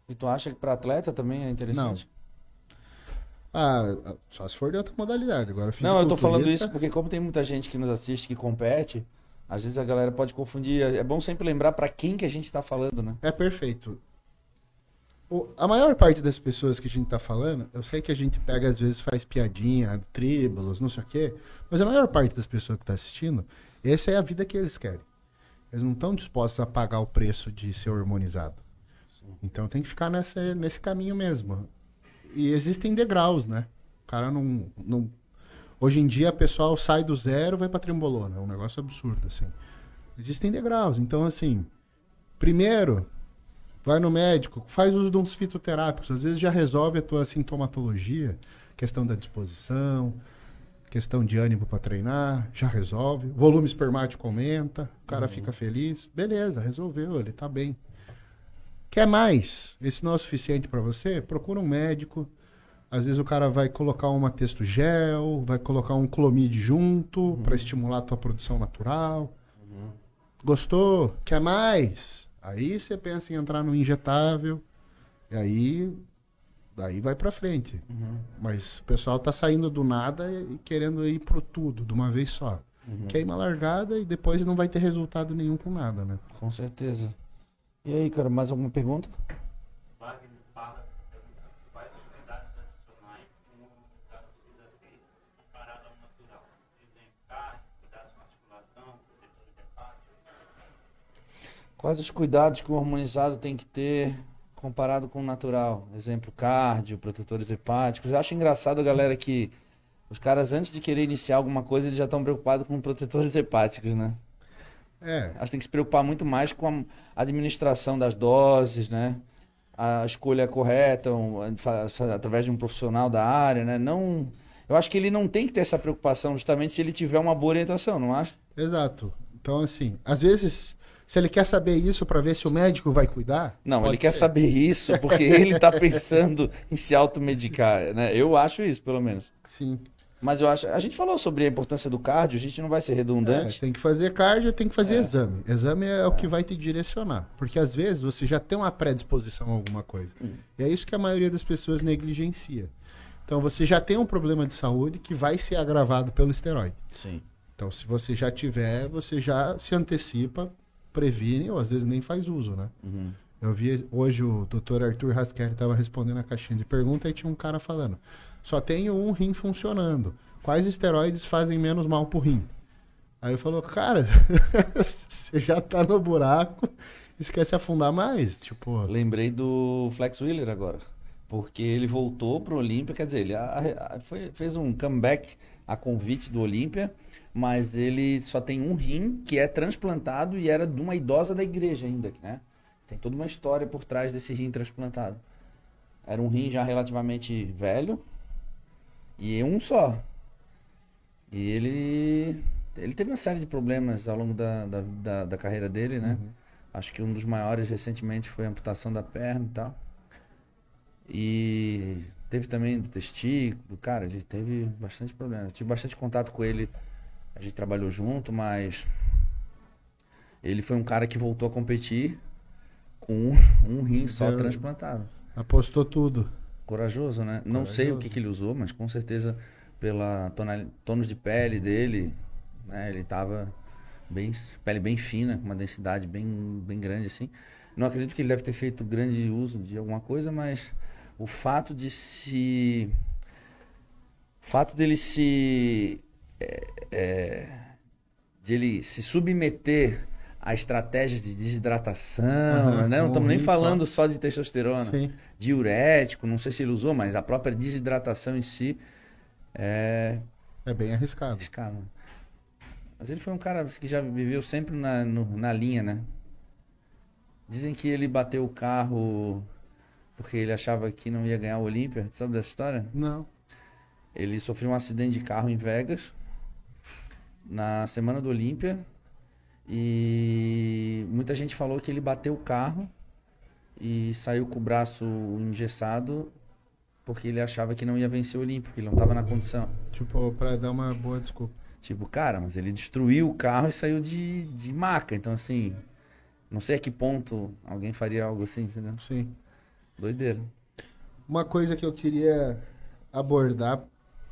E tu acha que para atleta também é interessante? Ah, só se for de outra modalidade. Agora Não, eu tô falando isso porque como tem muita gente que nos assiste que compete, às vezes a galera pode confundir. É bom sempre lembrar para quem que a gente tá falando, né? É perfeito. O- a maior parte das pessoas que a gente tá falando, eu sei que a gente pega, às vezes, faz piadinha, tríbulos, não sei o quê, mas a maior parte das pessoas que tá assistindo, essa é a vida que eles querem. Eles não estão dispostos a pagar o preço de ser hormonizado. Então tem que ficar nessa, nesse caminho mesmo. E existem degraus, né? O cara não, não. Hoje em dia, o pessoal sai do zero vai pra trembolona. É um negócio absurdo, assim. Existem degraus. Então, assim, primeiro, vai no médico, faz uso de uns fitoterápicos. Às vezes já resolve a tua sintomatologia, questão da disposição, questão de ânimo para treinar, já resolve. Volume espermático aumenta, o cara fica feliz. Beleza, resolveu, ele tá bem. Quer mais? Esse não é o suficiente para você? Procura um médico. Às vezes o cara vai colocar uma texto gel, vai colocar um clomide junto para estimular a tua produção natural. Gostou? Quer mais? Aí você pensa em entrar no injetável. E aí daí vai para frente. Mas o pessoal tá saindo do nada e querendo ir pro tudo de uma vez só. Queima a largada e depois não vai ter resultado nenhum com nada, né? Com certeza. E aí, cara, mais alguma pergunta? Quais os cuidados que o hormonizado tem que ter comparado com o natural? Exemplo, cardio, protetores hepáticos. Eu acho engraçado a galera que os caras, antes de querer iniciar alguma coisa, eles já estão preocupados com protetores hepáticos, né? É, Acho que tem que se preocupar muito mais com a administração das doses, né? A escolha correta, um, através de um profissional da área, né? Não, eu acho que ele não tem que ter essa preocupação, justamente se ele tiver uma boa orientação, não acha? exato. Então, assim, às vezes, se ele quer saber isso para ver se o médico vai cuidar. Não, ele quer ser. saber isso porque ele tá pensando em se automedicar, né? Eu acho isso, pelo menos. Sim. Mas eu acho, a gente falou sobre a importância do cardio, a gente não vai ser É, redundante. tem que fazer cardio, tem que fazer É. exame. Exame é o que vai te direcionar. Porque às vezes você já tem uma predisposição a alguma coisa. Hum. E é isso que a maioria das pessoas negligencia. Então você já tem um problema de saúde que vai ser agravado pelo esteroide. Sim. Então se você já tiver, você já se antecipa, previne ou às vezes nem faz uso, né? Uhum. Eu vi hoje o Dr. Arthur Hasker estava respondendo a caixinha de pergunta e tinha um cara falando: só tenho um rim funcionando. Quais esteroides fazem menos mal pro rim? Aí ele falou: cara, você já tá no buraco, esquece afundar mais. Tipo, Lembrei do Flex Wheeler agora. Porque ele voltou pro Olímpia, quer dizer, ele a- a- foi- fez um comeback a convite do Olímpia, mas ele só tem um rim que é transplantado e era de uma idosa da igreja ainda, né? Tem toda uma história por trás desse rim transplantado. Era um rim já relativamente velho e um só. E ele, ele teve uma série de problemas ao longo da, da, da, da carreira dele, né? Acho que um dos maiores recentemente foi a amputação da perna e tal. E teve também do testículo, cara, ele teve bastante problema. Eu tive bastante contato com ele, a gente trabalhou junto, mas ele foi um cara que voltou a competir com um, um rim só Deu- transplantado. apostou tudo. Corajoso, né? Não sei o que, que ele usou, mas com certeza pela tonal, tônus de pele dele, né? Ele tava bem, pele bem fina, com uma densidade bem, bem grande assim. Não acredito que ele deve ter feito grande uso de alguma coisa, mas o fato de se, o fato dele se, é, é, de ele se submeter a estratégias de desidratação, Aham, né? Não estamos nem só. falando só de testosterona Sim. diurético, não sei se ele usou, mas a própria desidratação em si é, É bem arriscado. Arriscado. Mas ele foi um cara que já viveu sempre na, no- na linha, né? Dizem que ele bateu o carro porque ele achava que não ia ganhar o Olímpia. Sabe dessa história? Não. Ele sofreu um acidente de carro em Vegas na semana do Olímpia e muita gente falou que ele bateu o carro e saiu com o braço engessado porque ele achava que não ia vencer o Olímpia, porque ele não estava na condição. Tipo, pra dar uma boa desculpa. Tipo, cara, mas ele destruiu o carro e saiu de, de maca. Então, assim, não sei a que ponto alguém faria algo assim, entendeu? Sim. Doideira. Uma coisa que eu queria abordar,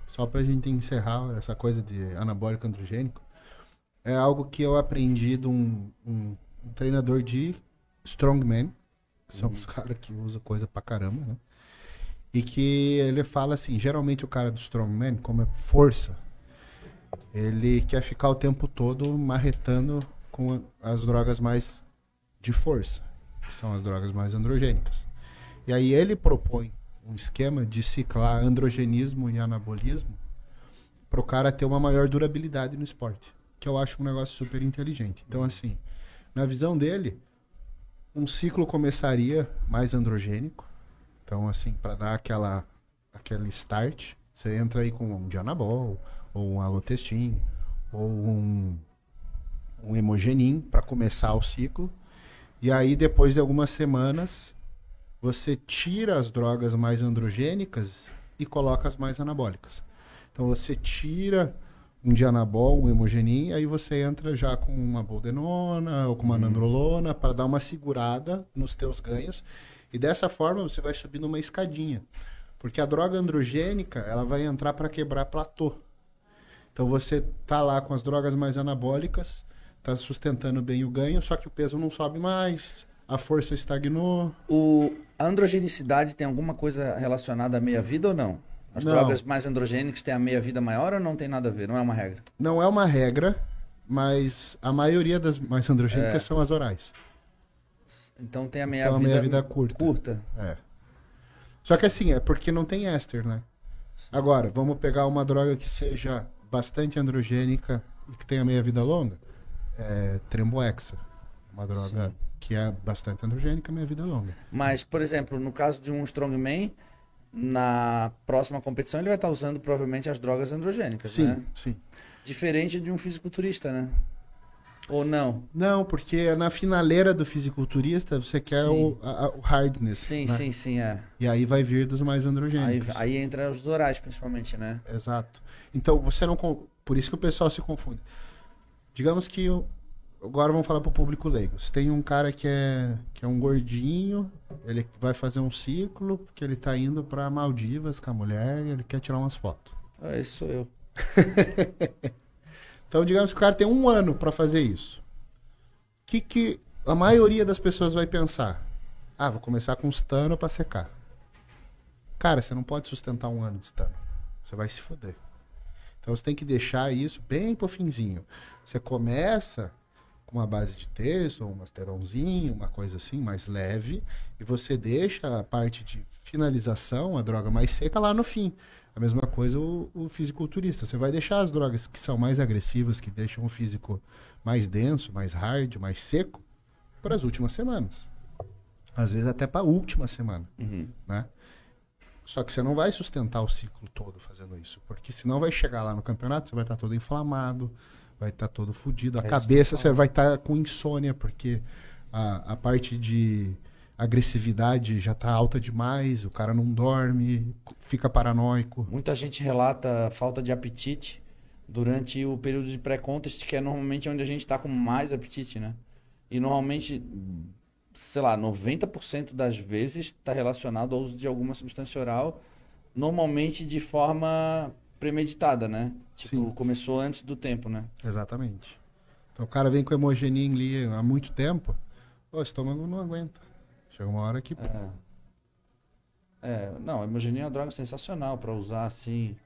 só pra gente encerrar essa coisa de anabólico androgênico, é algo que eu aprendi de um, um- um treinador de strongman, que são os caras que usam coisa pra caramba, né? E que ele fala assim, geralmente o cara do strongman, como é força, ele quer ficar o tempo todo marretando com a- as drogas mais de força, que são as drogas mais androgênicas. E aí ele propõe um esquema de ciclar androgenismo e anabolismo para o cara ter uma maior durabilidade no esporte, que eu acho um negócio super inteligente. Então assim, na visão dele, um ciclo começaria mais androgênico. Então assim, para dar aquela aquele start, você entra aí com um Dianabol ou um Alotestin ou um um hemogenin para começar o ciclo. E aí depois de algumas semanas você tira as drogas mais androgênicas e coloca as mais anabólicas. Então você tira um dianabol, um hemogenin, aí você entra já com uma boldenona ou com uma nandrolona para dar uma segurada nos teus ganhos e dessa forma você vai subindo uma escadinha. Porque a droga androgênica, ela vai entrar para quebrar platô. Então você tá lá com as drogas mais anabólicas, tá sustentando bem o ganho, só que o peso não sobe mais, a força estagnou, O, a androgenicidade tem alguma coisa relacionada à meia-vida ou não? As Não. drogas mais androgênicas têm a meia-vida maior ou não tem nada a ver? Não é uma regra? Não é uma regra, mas a maioria das mais androgênicas É. são as orais. Então tem a Então meia-vida meia-vida curta. curta. É. Só que assim, é porque não tem éster, né? Agora, vamos pegar uma droga que seja bastante androgênica e que tenha meia-vida longa. É Tremboexa. Uma droga Sim. Que é bastante androgênica, meia-vida longa. Mas, por exemplo, no caso de um strongman, na próxima competição ele vai estar usando provavelmente as drogas androgênicas, Sim, né? sim. Diferente de um fisiculturista, né? Ou não? Não, porque na finaleira do fisiculturista você quer Sim. o, a- o hardness. Sim, né? sim, sim, é. E aí vai vir dos mais Aí, androgênicos. aí entra os orais, principalmente, né? Exato. Então você não. Por isso que o pessoal se confunde. Digamos que. Agora vamos falar pro público leigo. Se tem um cara que é, que é um gordinho, ele vai fazer um ciclo, porque ele tá indo pra Maldivas com a mulher e ele quer tirar umas fotos. Ah, esse sou eu. Então, digamos que o cara tem um ano pra fazer isso. O que, que a maioria das pessoas vai pensar? Ah, vou começar com stano pra secar. Cara, você não pode sustentar um ano de stano. Você vai se foder. Então você tem que deixar isso bem pro finzinho. Você começa com uma base de texto, um masteronzinho, uma coisa assim, mais leve, e você deixa a parte de finalização, a droga mais seca lá no fim. A mesma coisa o, o fisiculturista. Você vai deixar as drogas que são mais agressivas, que deixam o físico mais denso, mais hard, mais seco, para as últimas semanas. Às vezes até para a última semana, Uhum. né? Só que você não vai sustentar o ciclo todo fazendo isso, porque senão vai chegar lá no campeonato, você vai estar todo inflamado, vai estar todo fudido, a É cabeça você vai estar com insônia, porque a, a parte de agressividade já está alta demais, o cara não dorme, fica paranoico. Muita gente relata falta de apetite durante o período de pré-contest, que é normalmente onde a gente está com mais apetite, né? E normalmente, sei lá, 90% das vezes está relacionado ao uso de alguma substância oral, normalmente de forma premeditada, né? Tipo, Sim. começou antes do tempo, né? Exatamente. Então o cara vem com hemogenin ali há muito tempo, o estômago não aguenta. Chega uma hora que. É. É, não, a hemogenia é uma droga sensacional para usar assim.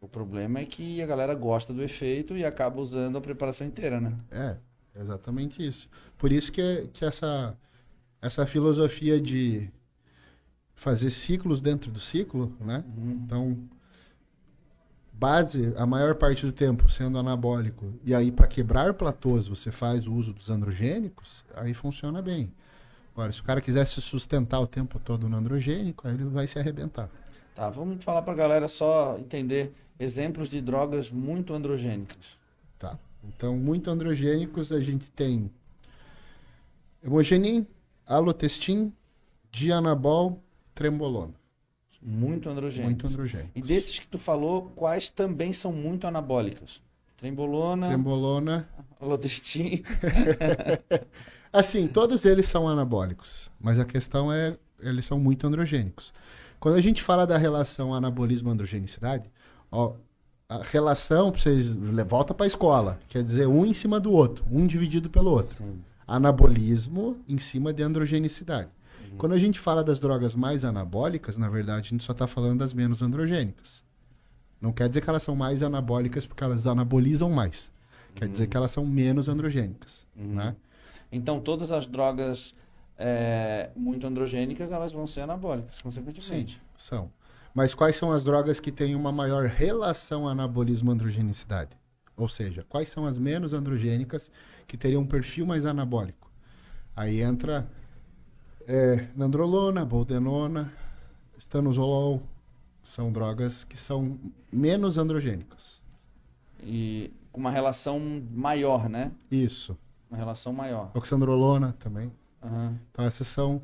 O problema é que a galera gosta do efeito e acaba usando a preparação inteira, né? É, exatamente isso. Por isso que, que essa, essa filosofia de fazer ciclos dentro do ciclo, né? Uhum. Então, base, a maior parte do tempo sendo anabólico, e aí para quebrar platôs você faz o uso dos androgênicos, aí funciona bem. Agora, se o cara quiser se sustentar o tempo todo no androgênico, aí ele vai se arrebentar. Tá, vamos falar pra galera só entender exemplos de drogas muito androgênicas. Tá. Então, muito androgênicos, a gente tem hemogenin, alotestin, dianabol, trembolona. Muito androgênicos. Muito androgênicos. E desses que tu falou, quais também são muito anabólicas? Trembolona, Trembolona. alotestin. Assim, todos eles são anabólicos, mas a questão é, eles são muito androgênicos. Quando a gente fala da relação anabolismo-androgenicidade, ó, a relação, pra vocês, volta para a escola, quer dizer um em cima do outro, um dividido pelo outro. Sim. anabolismo em cima de androgenicidade. Quando a gente fala das drogas mais anabólicas, na verdade, a gente só está falando das menos androgênicas. Não quer dizer que elas são mais anabólicas porque elas anabolizam mais. Quer dizer que elas são menos androgênicas. Né? Então, todas as drogas é, muito androgênicas, elas vão ser anabólicas, Sim, consequentemente. são. Mas quais são as drogas que têm uma maior relação anabolismo-androgenicidade? Ou seja, quais são as menos androgênicas que teriam um perfil mais anabólico? Aí entra é, nandrolona, boldenona, estanozolol. São drogas que são menos androgênicas. E com uma relação maior, né? Isso. Uma relação maior. Oxandrolona também. Aham. Então, essas são.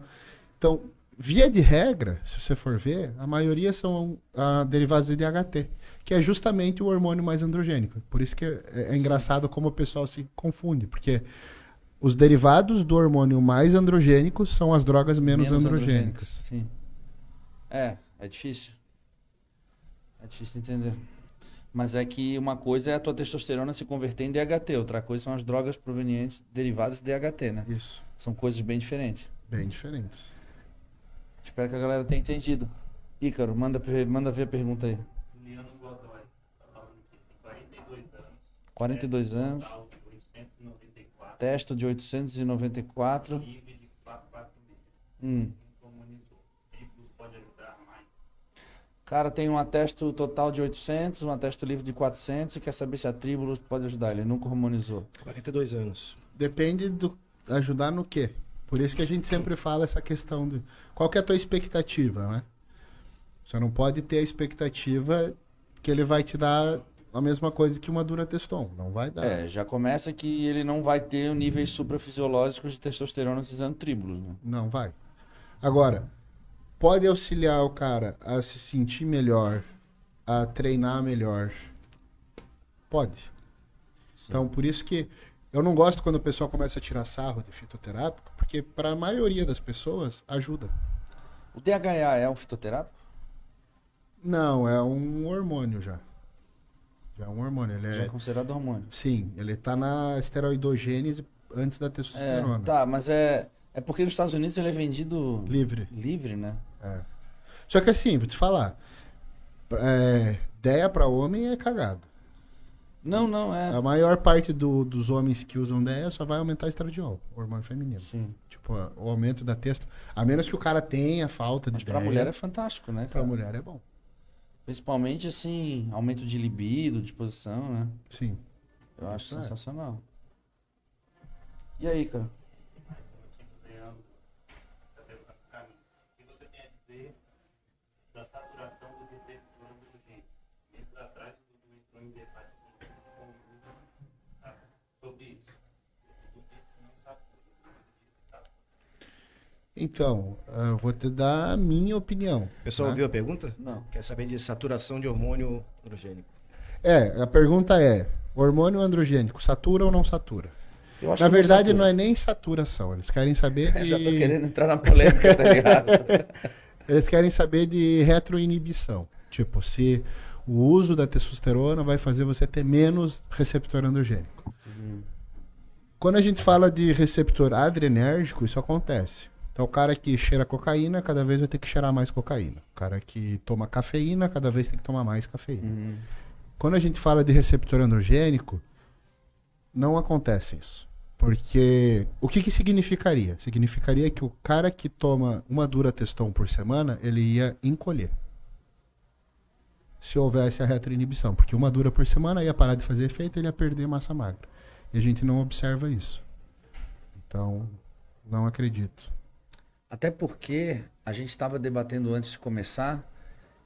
Então, via de regra, se você for ver, a maioria são ah, derivados de DHT, que é justamente o hormônio mais androgênico. Por isso que é, é engraçado como o pessoal se confunde, porque os derivados do hormônio mais androgênico são as drogas menos, androgênicas. Sim. É, é difícil. É difícil de entender. Mas é que uma coisa é a tua testosterona se converter em DHT, outra coisa são as drogas provenientes derivadas de DHT, né? Isso. São coisas bem diferentes. Bem diferentes. Espero que a galera tenha entendido. Ícaro, manda, manda ver a pergunta aí. Juliano Godoy, tá falando que tem 42 anos, 42 anos, total de 894, testo de 894. nível de 446. Hum. Cara, tem um atesto total de 800, um atesto livre de 400 e quer saber se a Tribulus pode ajudar. Ele nunca hormonizou. 42 anos. Depende do ajudar no quê? Por isso que a gente sempre fala essa questão de qual que é a tua expectativa, né? Você não pode ter a expectativa que ele vai te dar a mesma coisa que uma durateston. Não vai dar. É, já começa que ele não vai ter níveis suprafisiológicos de testosterona utilizando Tribulus, né? Não vai. Agora, pode auxiliar o cara a se sentir melhor, a treinar melhor. Pode. Então, por isso que eu não gosto quando o pessoal começa a tirar sarro de fitoterápico, porque para a maioria das pessoas ajuda. O DHA é um fitoterápico? Não, é um hormônio já. Já é um hormônio. Ele Já é é... considerado hormônio. Sim, ele tá na esteroidogênese antes da É, testosterona. tá, mas é, é porque nos Estados Unidos ele é vendido Livre. livre, né? É. Só que assim, vou te falar. É, ideia para homem é cagada. Não, não, é. A maior parte do- dos homens que usam DEA só vai aumentar estradiol, o hormônio feminino. Sim. Tipo, o aumento da testo. A menos que o cara tenha falta de Mas pra DEA, mulher é fantástico, né? pra cara? mulher é bom. Principalmente, assim, aumento de libido, disposição, né? Sim. Eu acho Isso é. sensacional. E aí, cara? Então, ah, eu vou te dar a minha opinião. O pessoal tá? ouviu a pergunta? Não. Quer saber de saturação de hormônio androgênico. É, a pergunta é: hormônio androgênico satura ou não satura? Eu acho Na que verdade, satura. não é nem saturação. Eles querem saber de... Já tô querendo entrar na polêmica, tá ligado? Eles querem saber de retroinibição. Tipo, se o uso da testosterona vai fazer você ter menos receptor androgênico. Quando a gente fala de receptor adrenérgico, isso acontece. Então, o cara que cheira cocaína, cada vez vai ter que cheirar mais cocaína. O cara que toma cafeína, cada vez tem que tomar mais cafeína. Uhum. Quando a gente fala de receptor androgênico, não acontece isso. Porque o que, que significaria? Significaria que o cara que toma uma dura teston por semana, ele ia encolher. se houvesse a retroinibição. Porque uma dura por semana ia parar de fazer efeito e ele ia perder massa magra. E a gente não observa isso. Então, não acredito. Até porque a gente estava debatendo antes de começar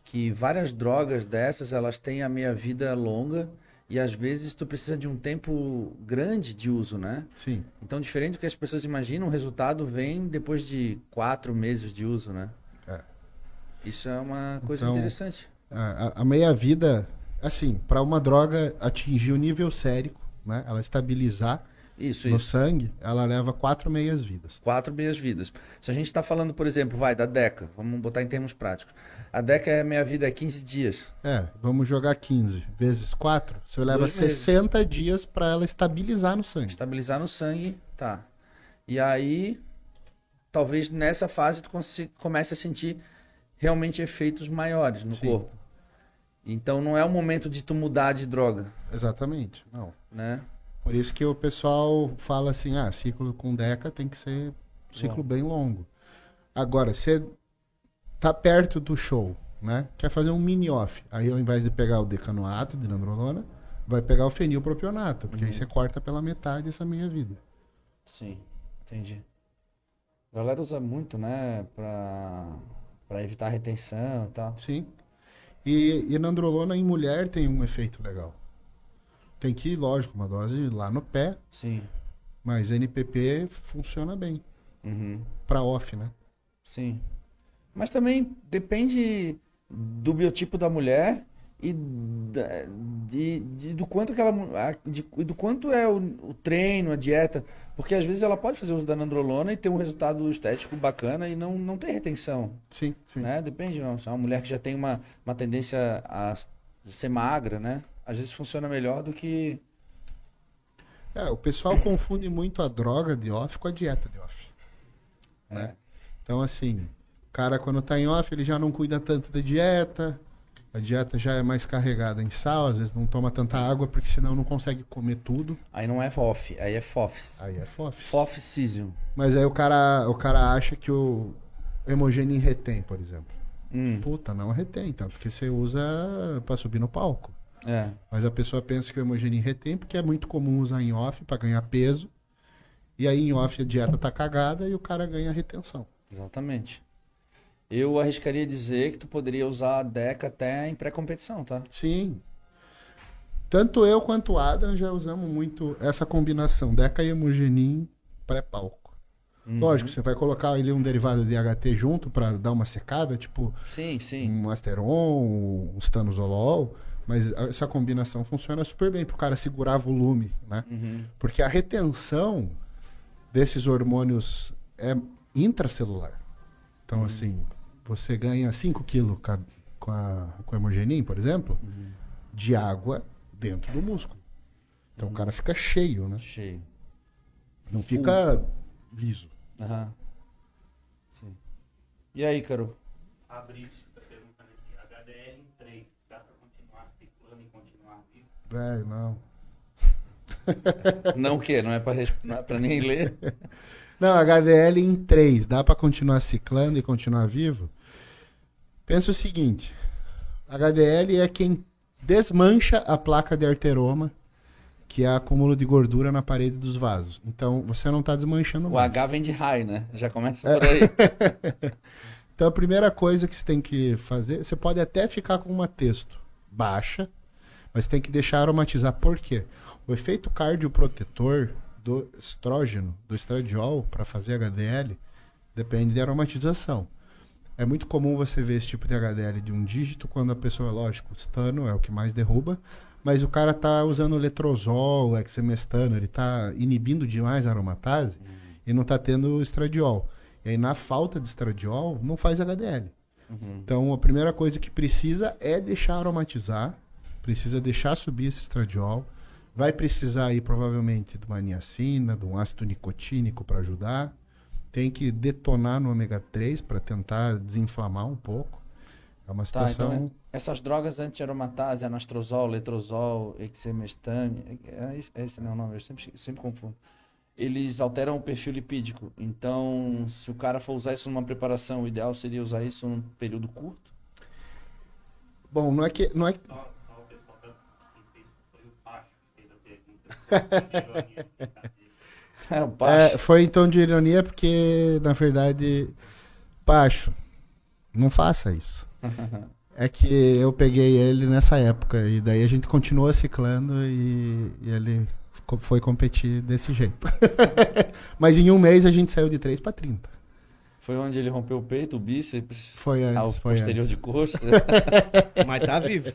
que várias drogas dessas elas têm a meia vida longa e às vezes tu precisa de um tempo grande de uso, né? Sim. Então, diferente do que as pessoas imaginam, o resultado vem depois de quatro meses de uso, né? É. Isso é uma coisa Então, interessante. A, a meia-vida, assim, para uma droga atingir o nível sérico, né? Ela estabilizar Isso, no isso. sangue, ela leva quatro meias-vidas. Quatro meias-vidas. Se a gente está falando, por exemplo, vai, da DECA, vamos botar em termos práticos. A DECA é meia-vida é 15 dias. É, vamos jogar 15 vezes 4. Você leva Dois meses. 60 dias para ela estabilizar no sangue. Estabilizar no sangue, tá. E aí, talvez nessa fase tu comece a sentir realmente efeitos maiores no Sim. corpo. Então não é o momento de tu mudar de droga, Exatamente. Não. né? Por isso que o pessoal fala assim: ah, ciclo com Deca tem que ser um ciclo bem longo. Agora, você tá perto do show, né? Quer fazer um mini off. Aí ao invés de pegar o decanoato de nandrolona, vai pegar o fenilpropionato, porque aí você corta pela metade essa meia vida. Sim, entendi. A galera usa muito, né, pra, pra evitar retenção e tal. Sim. E, e nandrolona em mulher tem um efeito legal. Tem que ir, lógico, uma dose lá no pé, Sim. mas NPP funciona bem. Uhum. Pra off, né? Sim. Mas também depende do biotipo da mulher e da- de, de- do quanto que ela de- do quanto é o, o treino, a dieta, porque às vezes ela pode fazer uso da nandrolona e ter um resultado estético bacana e não, não ter retenção, Sim, sim. né? Depende, não. Se é uma mulher que já tem uma, uma tendência a ser magra, né? Às vezes funciona melhor do que É, o pessoal confunde muito a droga de off com a dieta de off. né? Então, assim, o cara quando tá em off, ele já não cuida tanto da dieta. A dieta já é mais carregada em sal, às vezes não toma tanta água, porque senão não consegue comer tudo. Aí não é FOF, aí é FOFs. Aí é FOF. FOF Cesium. Mas aí o cara, o cara acha que o hemogenin retém, por exemplo. Hum, Puta, não retém, tanto porque você usa pra subir no palco. É. Mas a pessoa pensa que o hemogenin retém porque é muito comum usar em off pra ganhar peso. E aí em off a dieta tá cagada e o cara ganha retenção. Exatamente. Eu arriscaria dizer que tu poderia usar a DECA até em pré-competição, tá? Sim. Tanto eu quanto o Adam já usamos muito essa combinação Deca e hemogenin pré-palco. Uhum. Lógico, você vai colocar ali um derivado de HT junto pra dar uma secada, tipo Sim, sim. um Asteron, um Stanozolol, mas essa combinação funciona super bem pro cara segurar volume, né? Uhum. Porque a retenção desses hormônios é intracelular. Então, assim, você ganha 5 quilos com a, com a hemogenin, por exemplo, de água dentro do músculo. Então o cara fica cheio, né? Cheio. Não fica liso. Aham. Sim. E aí, Caro? Está perguntando aqui, HDR em 3, dá para continuar ciclando e continuar vivo? Velho, não. Não o quê? Não é pra, res- não é nem ler? Não, HDL em 3, dá pra continuar ciclando e continuar vivo? Pensa o seguinte: HDL é quem desmancha a placa de arteroma, que é acúmulo de gordura na parede dos vasos. Então, você não está desmanchando O mais. H vem de high, né? Já começa É. por aí. Então, a primeira coisa que você tem que fazer, você pode até ficar com uma texto baixa, mas tem que deixar aromatizar. Por quê? O efeito cardioprotetor do estrógeno, do estradiol, para fazer HDL, depende de aromatização. É muito comum você ver esse tipo de HDL de um dígito quando a pessoa, lógico, estano é o que mais derruba, mas o cara tá usando letrozol, hexamestano, ele tá inibindo demais a aromatase e não tá tendo estradiol. E aí, na falta de estradiol, não faz HDL. Uhum. Então, a primeira coisa que precisa é deixar aromatizar, precisa deixar subir esse estradiol. Vai precisar aí, provavelmente, de uma niacina, de um ácido nicotínico para ajudar. Tem que detonar no ômega 3 para tentar desinflamar um pouco. É uma Tá, situação. então essas drogas anti-aromatase, anastrozol, letrozol, exemestane, é esse, é esse não é o nome, eu sempre, sempre confundo. Eles alteram o perfil lipídico. Então, se o cara for usar isso numa preparação, o ideal seria usar isso num período curto. Bom, não é que. Não é... É, o Pacho. É, foi em tom de ironia porque, na verdade, Pacho, não faça isso. É que eu peguei ele nessa época e daí a gente continuou ciclando e, e ele foi competir desse jeito. Mas em um mês a gente saiu de 3 para 30. Foi onde ele rompeu o peito, o bíceps, Foi antes, foi posterior antes. de coxa Mas tá vivo.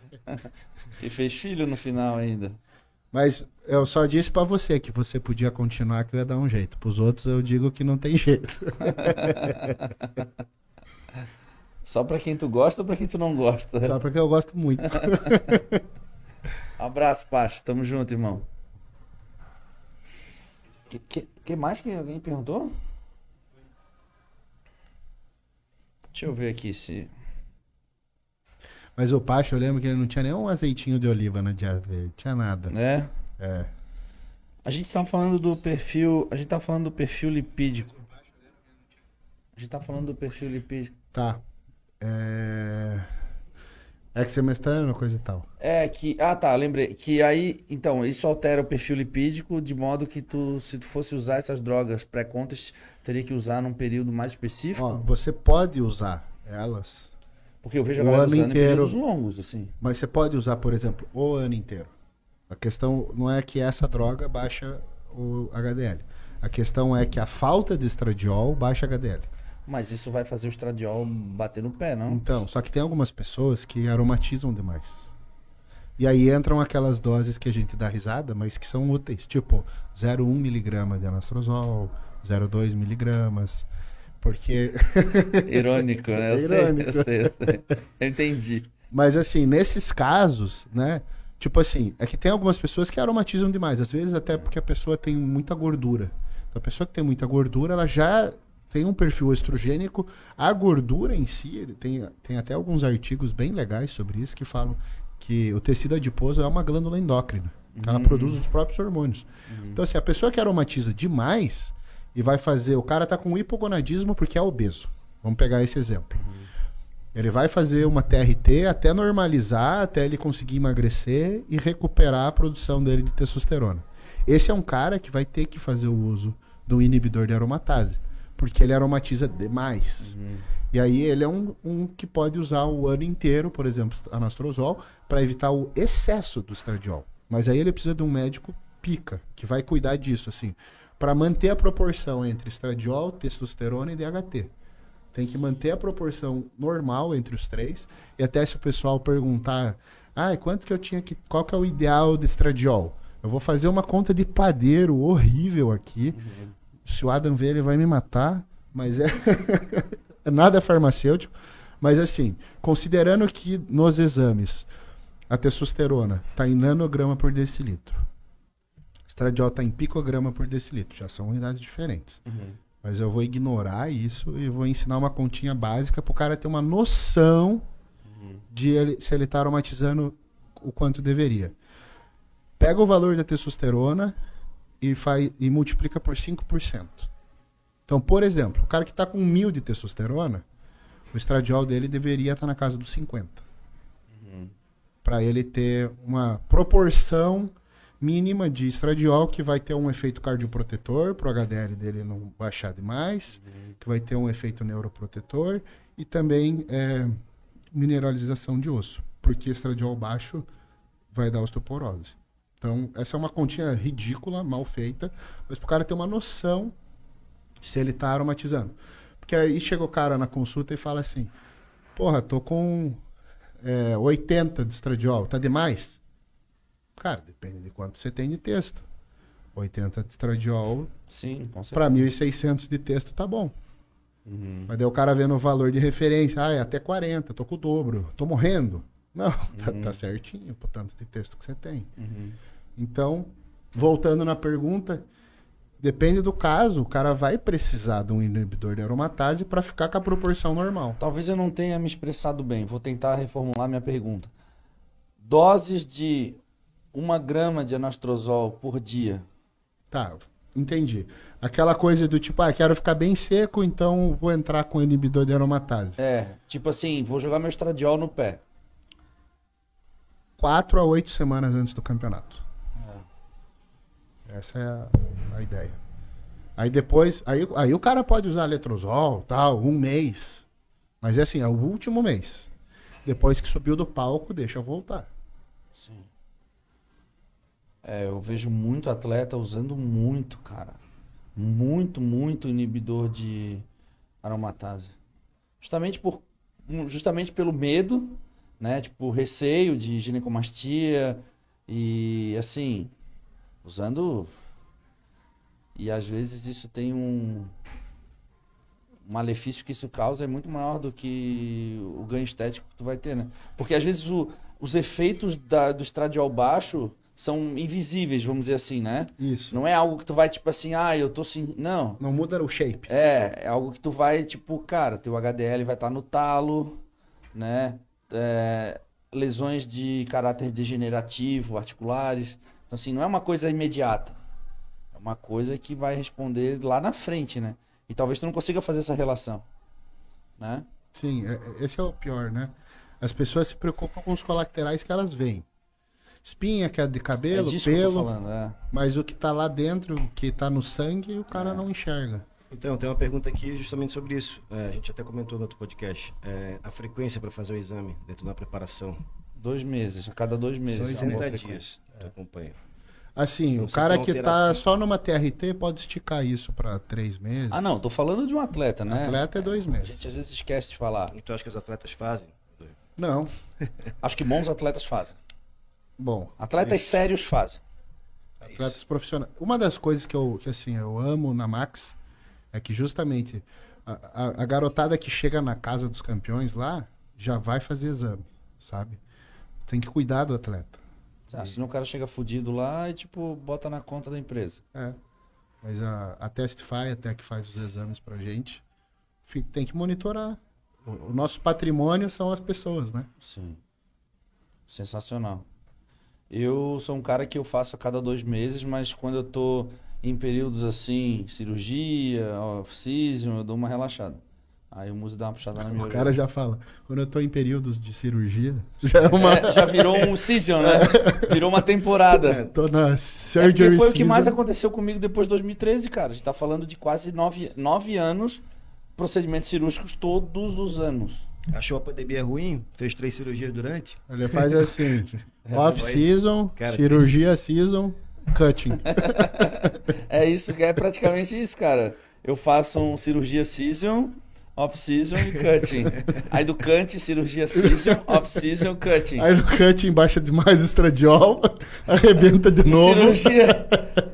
e fez filho no final ainda. Mas eu só disse pra você que você podia continuar que eu ia dar um jeito. Pros outros eu digo que não tem jeito. Só pra quem tu gosta ou pra quem tu não gosta? Só porque eu gosto muito. Abraço, Pacho. Tamo junto, irmão. Que, que, que mais que alguém perguntou? Deixa eu ver aqui se. Mas o Pacho, eu lembro que ele não tinha nem um azeitinho de oliva na dieta dele. Tinha nada. Né? É. A gente tá falando do perfil. A gente tá falando do perfil lipídico. A gente tá falando do perfil lipídico. Tá. É. Exemestano, coisa e tal. É que. Ah, tá, lembrei. Que aí. Então, isso altera o perfil lipídico de modo que tu, se tu fosse usar essas drogas pré-contas, teria que usar num período mais específico. Ó, você pode usar elas, Porque eu vejo a o galera ano usando inteiro. em períodos longos, assim. mas você pode usar, por exemplo, o ano inteiro. A questão não é que essa droga baixa o HDL. A questão é que a falta de estradiol baixa HDL. Mas isso vai fazer o estradiol bater no pé, não? Então, só que tem algumas pessoas que aromatizam demais. E aí entram aquelas doses que a gente dá risada, mas que são úteis, tipo 0,1 miligrama de anastrozol, 0,2 miligramas, porque... Irônico, né? Eu É sei, irônico. eu sei, eu sei. Eu entendi. Mas assim, nesses casos, né? Tipo assim, é que tem algumas pessoas que aromatizam demais, às vezes até porque a pessoa tem muita gordura. Então, a pessoa que tem muita gordura, ela já tem um perfil estrogênico. A gordura em si, tem, tem até alguns artigos bem legais sobre isso que falam que o tecido adiposo é uma glândula endócrina. que Ela Uhum. produz os próprios hormônios. Então, assim, a pessoa que aromatiza demais e vai fazer. O cara tá com hipogonadismo porque é obeso. Vamos pegar esse exemplo. Ele vai fazer uma TRT até normalizar, até ele conseguir emagrecer e recuperar a produção dele de testosterona. Esse é um cara que vai ter que fazer o uso do inibidor de aromatase, porque ele aromatiza demais. E aí ele é um, um que pode usar o ano inteiro, por exemplo, anastrozol, para evitar o excesso do estradiol. Mas aí ele precisa de um médico pica, que vai cuidar disso, assim, para manter a proporção entre estradiol, testosterona e DHT. Tem que manter a proporção normal entre os três. E até se o pessoal perguntar, ah, quanto que eu tinha que. Qual que é o ideal de estradiol? Eu vou fazer uma conta de padeiro horrível aqui. Se o Adam ver, ele vai me matar. Mas é. Nada farmacêutico. Mas assim, considerando que nos exames a testosterona está em nanograma por decilitro, estradiol está em picograma por decilitro, já são unidades diferentes. Mas eu vou ignorar isso e vou ensinar uma continha básica para o cara ter uma noção de ele, se ele está aromatizando o quanto deveria. Pega o valor da testosterona e, faz, e multiplica por 5%. Então, por exemplo, o cara que está com mil de testosterona, o estradiol dele deveria estar na casa dos 50. Para ele ter uma proporção mínima de estradiol que vai ter um efeito cardioprotetor para o HDL dele não baixar demais, que vai ter um efeito neuroprotetor e também é, mineralização de osso, porque estradiol baixo vai dar osteoporose. Então, essa é uma continha ridícula, mal feita, mas para o cara ter uma noção se ele está aromatizando. Porque aí chega o cara na consulta e fala assim: Porra, tô com é, 80 de estradiol, tá demais? Cara, depende de quanto você tem de texto. 80 de estradiol Sim, com certeza. para 1.600 de texto tá bom. Uhum. Mas daí o cara vendo o valor de referência, ah, é até 40, tô com o dobro, tô morrendo. Não, tá, tá certinho, pro tanto de texto que você tem. Uhum. Então, voltando na pergunta, depende do caso, o cara vai precisar de um inibidor de aromatase para ficar com a proporção normal. Talvez eu não tenha me expressado bem. Vou tentar reformular minha pergunta. Doses de uma grama de anastrozol por dia. Tá, entendi. Aquela coisa do tipo, ah, quero ficar bem seco, então vou entrar com inibidor de aromatase. É, tipo assim, vou jogar meu estradiol no pé. quatro a oito semanas antes do campeonato. Essa é a, a ideia. Aí depois, aí, aí o cara pode usar letrozol, tal, um mês. Mas é assim, é o último mês. Depois que subiu do palco, deixa voltar. Sim. É, eu vejo muito atleta usando muito, cara. Muito, muito inibidor de aromatase. Justamente por justamente pelo medo, né? Tipo, receio de ginecomastia e assim, usando e às vezes isso tem um um malefício que isso causa é muito maior do que o ganho estético que tu vai ter, né? Porque às vezes o, os efeitos da, do estradiol baixo são invisíveis, vamos dizer assim, né? Isso. Não é algo que tu vai tipo assim, ah, eu tô sim, não. Não muda o shape. É, é algo que tu vai tipo, cara, teu HDL vai estar no talo, né? É, lesões de caráter degenerativo, articulares. Então assim, não é uma coisa imediata. É uma coisa que vai responder lá na frente, né? E talvez tu não consiga fazer essa relação, né? Sim, é- é- esse é o pior, né? As pessoas se preocupam com os colaterais que elas veem. Espinha, queda de É cabelo, que eu tô pelo, falando, é. mas o que tá lá dentro, que tá no sangue, o cara É. não enxerga. Então, tem uma pergunta aqui justamente sobre isso. É, a gente até comentou no outro podcast. É, a frequência para fazer o exame dentro da preparação. Dois meses, a cada dois meses. São é uma boa 60 frequência. dias. Tu acompanha. Assim, Então, o cara que tá alteração. só numa TRT pode esticar isso pra três meses. Ah, não, tô falando de um atleta, né? Atleta é dois A meses. gente às vezes esquece de falar. E tu acha que os atletas fazem? Não. Acho que bons atletas fazem. Bom, Atletas sérios fazem. atletas profissionais. Uma das coisas que eu, que, assim, eu amo na Max é que justamente a, a- a garotada que chega na casa dos campeões lá já vai fazer exame, sabe? Tem que cuidar do atleta. Ah, senão o cara chega fudido lá e, tipo, bota na conta da empresa. É. Mas a, a Testify, até que faz os exames pra gente, tem que monitorar. O, o nosso patrimônio são as pessoas, né? Sim. Sensacional. Eu sou um cara que eu faço a cada dois meses, mas quando eu tô em períodos assim, cirurgia, off-season, eu dou uma relaxada. Aí o músico dá uma puxada na minha O orelha. cara já fala, quando eu tô em períodos de cirurgia, já é uma. É, já virou um season, né? Virou uma temporada. tô na É surgery foi o que mais season. aconteceu comigo depois de 2013, cara. A gente tá falando de quase nove, nove anos, procedimentos cirúrgicos todos os anos. Achou a pandemia ruim? Fez três cirurgias durante? Ele faz assim: É, off-season, cirurgia season, cutting. É isso, é praticamente isso, cara. Eu faço um cirurgia season, off-season e cutting. Aí do cutting, cirurgia season, off-season, cutting. Aí no cutting baixa demais o estradiol, arrebenta de novo. Cirurgia.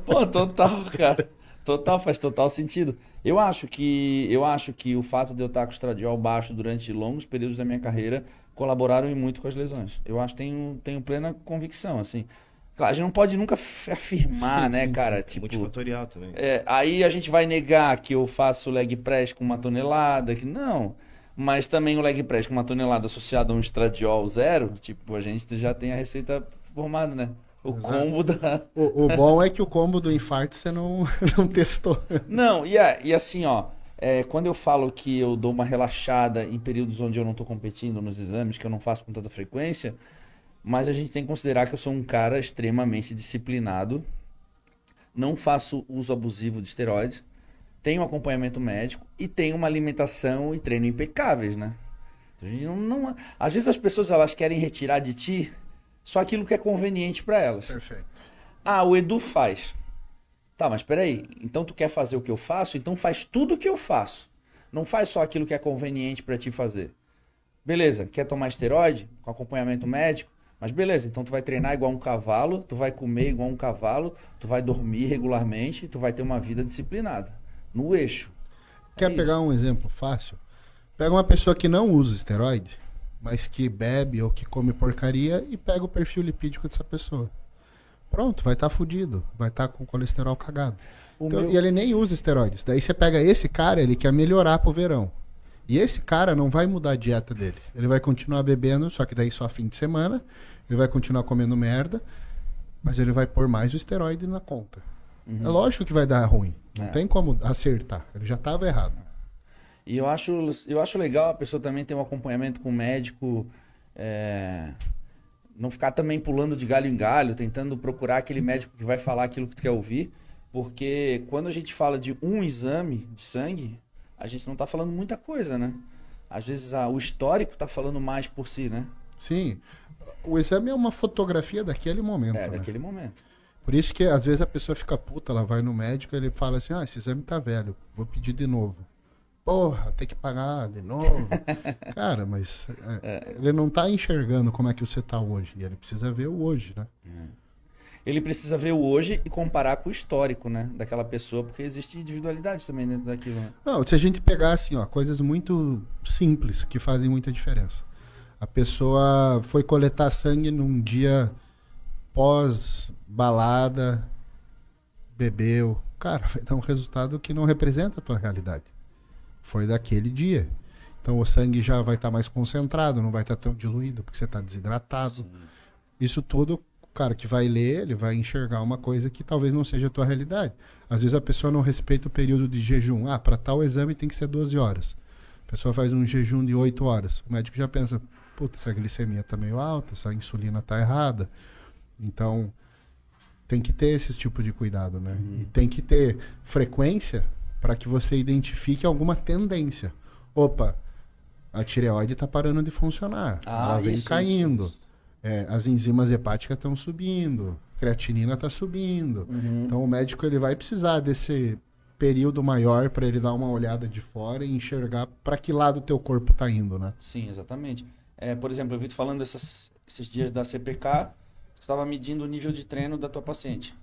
Pô, total, cara. Total, faz total sentido. Eu acho que eu acho que o fato de eu estar com o estradiol baixo durante longos períodos da minha carreira colaboraram e muito com as lesões. Eu acho tenho tenho plena convicção, assim. Claro, a gente não pode nunca afirmar, Sim, né, sim, cara? É Tipo, multifatorial também. é, aí a gente vai negar que eu faço leg press com uma tonelada, que não. Mas também o leg press com uma tonelada associado a um estradiol zero, tipo, a gente já tem a receita formada, né? O Exato. combo da. O, o bom é que o combo do infarto você não, não testou. Não, e, a- e assim, ó, é, quando eu falo que eu dou uma relaxada em períodos onde eu não tô competindo nos exames, que eu não faço com tanta frequência, mas a gente tem que considerar que eu sou um cara extremamente disciplinado, não faço uso abusivo de esteroides, tenho acompanhamento médico e tenho uma alimentação e treino impecáveis, né? A gente não, não- às vezes as pessoas elas querem retirar de ti só aquilo que é conveniente para elas. Perfeito. Ah, o Edu faz. Tá, mas peraí. Então tu quer fazer o que eu faço? Então faz tudo o que eu faço. Não faz só aquilo que é conveniente pra ti fazer. Beleza, quer tomar esteroide? Com acompanhamento médico? Mas beleza, então tu vai treinar igual um cavalo, tu vai comer igual um cavalo, tu vai dormir regularmente, tu vai ter uma vida disciplinada. No eixo. Quer É pegar um exemplo fácil? Pega uma pessoa que não usa esteroide, mas que bebe ou que come porcaria e pega o perfil lipídico dessa pessoa. Pronto, vai estar fudido. Vai estar com colesterol cagado. Então, meu- E ele nem usa esteroides. Daí você pega esse cara, ele quer melhorar pro verão. E esse cara não vai mudar a dieta dele. Ele vai continuar bebendo, só que daí só fim de semana. Ele vai continuar comendo merda, mas ele vai pôr mais o esteroide na conta. Uhum. É lógico que vai dar ruim. Não É. tem como acertar. Ele já estava errado. E eu acho, eu acho legal a pessoa também ter um acompanhamento com o médico é, não ficar também pulando de galho em galho, tentando procurar aquele médico que vai falar aquilo que tu quer ouvir, porque quando a gente fala de um exame de sangue, a gente não está falando muita coisa, né? Às vezes ah, o histórico está falando mais por si, né? Sim. O exame é uma fotografia daquele momento. É, né? daquele momento. Por isso que às vezes a pessoa fica puta, ela vai no médico ele fala assim: ah, esse exame tá velho, vou pedir de novo. Porra, tem que pagar de novo. Cara, mas é, ele não tá enxergando como é que você tá hoje. E ele precisa ver o hoje, né? Ele precisa ver o hoje e comparar com o histórico, né? Daquela pessoa, porque existe individualidade também dentro daquilo. Né? Não, se a gente pegar assim, ó, coisas muito simples que fazem muita diferença. A pessoa foi coletar sangue num dia pós balada, bebeu. Cara, vai dar um resultado que não representa a tua realidade. Foi daquele dia. Então o sangue já vai estar mais concentrado, não vai estar tão diluído, porque você está desidratado. Isso tudo, o cara que vai ler, ele vai enxergar uma coisa que talvez não seja a tua realidade. Às vezes a pessoa não respeita o período de jejum. Ah, para tal exame tem que ser 12 horas. A pessoa faz um jejum de 8 horas. O médico já pensa, puta, essa glicemia está meio alta, essa insulina está errada. Então, tem que ter esse tipo de cuidado, né? E tem que ter frequência para que você identifique alguma tendência. Opa, a tireoide está parando de funcionar. Ah, ela vem isso, caindo. isso, isso. É, as enzimas hepáticas estão subindo. Creatinina está subindo. Uhum. Então o médico ele vai precisar desse período maior para ele dar uma olhada de fora e enxergar para que lado o teu corpo está indo, né? Sim, exatamente. É, por exemplo, eu vi tu falando essas, esses dias da CPK, tu estava medindo o nível de treino da tua paciente.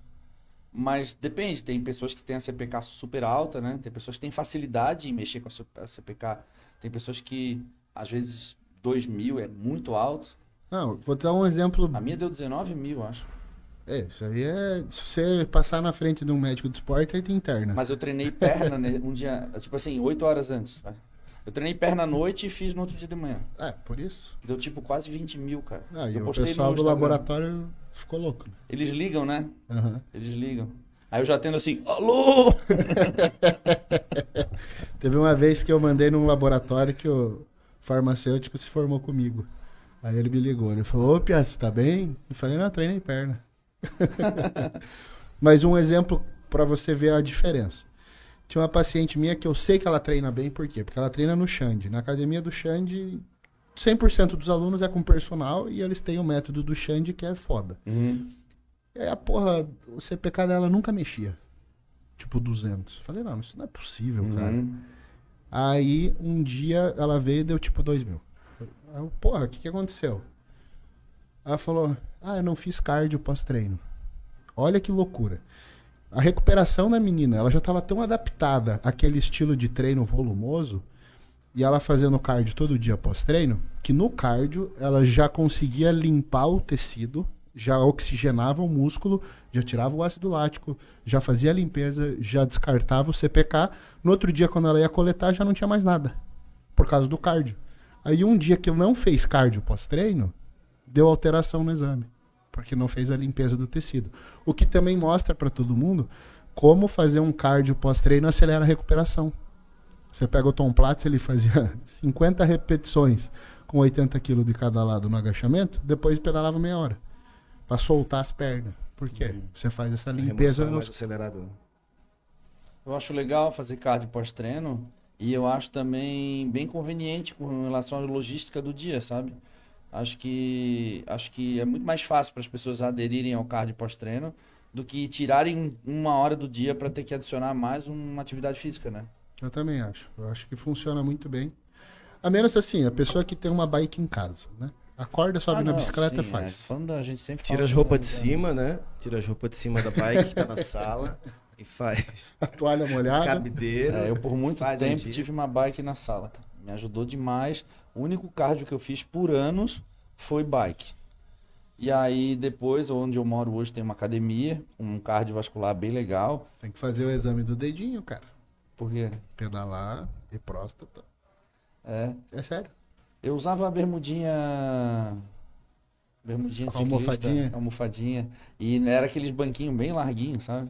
Mas depende, tem pessoas que têm a CPK super alta, né? Tem pessoas que têm facilidade em mexer com a CPK. Tem pessoas que, às vezes, 2 mil é muito alto. Não, vou dar um exemplo. A minha deu 19 mil, acho. É, isso aí é. Se você passar na frente de um médico de esporte, aí tem interna. Mas eu treinei perna né, um dia, tipo assim, 8 horas antes. vai. Eu treinei perna à noite e fiz no outro dia de manhã. É, por isso. Deu tipo quase 20 mil, cara. Ah, e eu o postei pessoal do laboratório ficou louco. né? Eles ligam, né? Aham. Eles ligam. Aí eu já tendo assim, alô! Teve uma vez que eu mandei num laboratório que o farmacêutico se formou comigo. Aí ele me ligou, ele falou, ô Pia, você tá bem? Eu falei, não, treinei perna. Mas um exemplo para você ver a diferença. Tinha uma paciente minha que eu sei que ela treina bem, por quê? Porque ela treina no Xande. Na academia do Xande, 100% dos alunos é com personal e eles têm o método do Xande que é foda. Uhum. E aí a porra, o CPK dela nunca mexia. Tipo 200. Falei, não, isso não é possível, cara. Uhum. Aí um dia ela veio e deu tipo 2 mil. Eu, porra, o que, que aconteceu? Ela falou, ah, eu não fiz cardio pós-treino. Olha que loucura. A recuperação da menina, ela já estava tão adaptada àquele estilo de treino volumoso e ela fazendo cardio todo dia pós-treino, que no cardio ela já conseguia limpar o tecido, já oxigenava o músculo, já tirava o ácido lático, já fazia a limpeza, já descartava o CPK. No outro dia, quando ela ia coletar, já não tinha mais nada, por causa do cardio. Aí um dia que não fez cardio pós-treino, deu alteração no exame, porque não fez a limpeza do tecido. O que também mostra para todo mundo como fazer um cardio pós-treino acelera a recuperação. Você pega o Tom Platz, ele fazia 50 repetições com 80 kg de cada lado no agachamento, depois pedalava meia hora para soltar as pernas. Por quê? Você faz essa limpeza é mais acelerada. né? Eu acho legal fazer cardio pós-treino e eu acho também bem conveniente com relação à logística do dia, sabe? Acho que acho que é muito mais fácil para as pessoas aderirem ao cardio pós-treino do que tirarem um- uma hora do dia para ter que adicionar mais uma atividade física, né? Eu também acho. Eu acho que funciona muito bem. A menos assim, a pessoa que tem uma bike em casa, né? Acorda, sobe Ah, na não, bicicleta e sim, faz. é. A gente sempre Tira as roupas de cima, né? Tira as roupas de cima da bike que tá na sala e faz A toalha molhada. cabideiro. É, eu por muito um tempo tive uma bike na sala. cara. Me ajudou demais. O único cardio que eu fiz por anos foi bike. E aí depois, onde eu moro hoje, tem uma academia, um cardiovascular bem legal. Tem que fazer o exame do dedinho, cara. Porque Pedalar e próstata. é, É sério. eu usava a bermudinha bermudinha ciclista, almofadinha. almofadinha e era aqueles banquinhos bem larguinhos, sabe?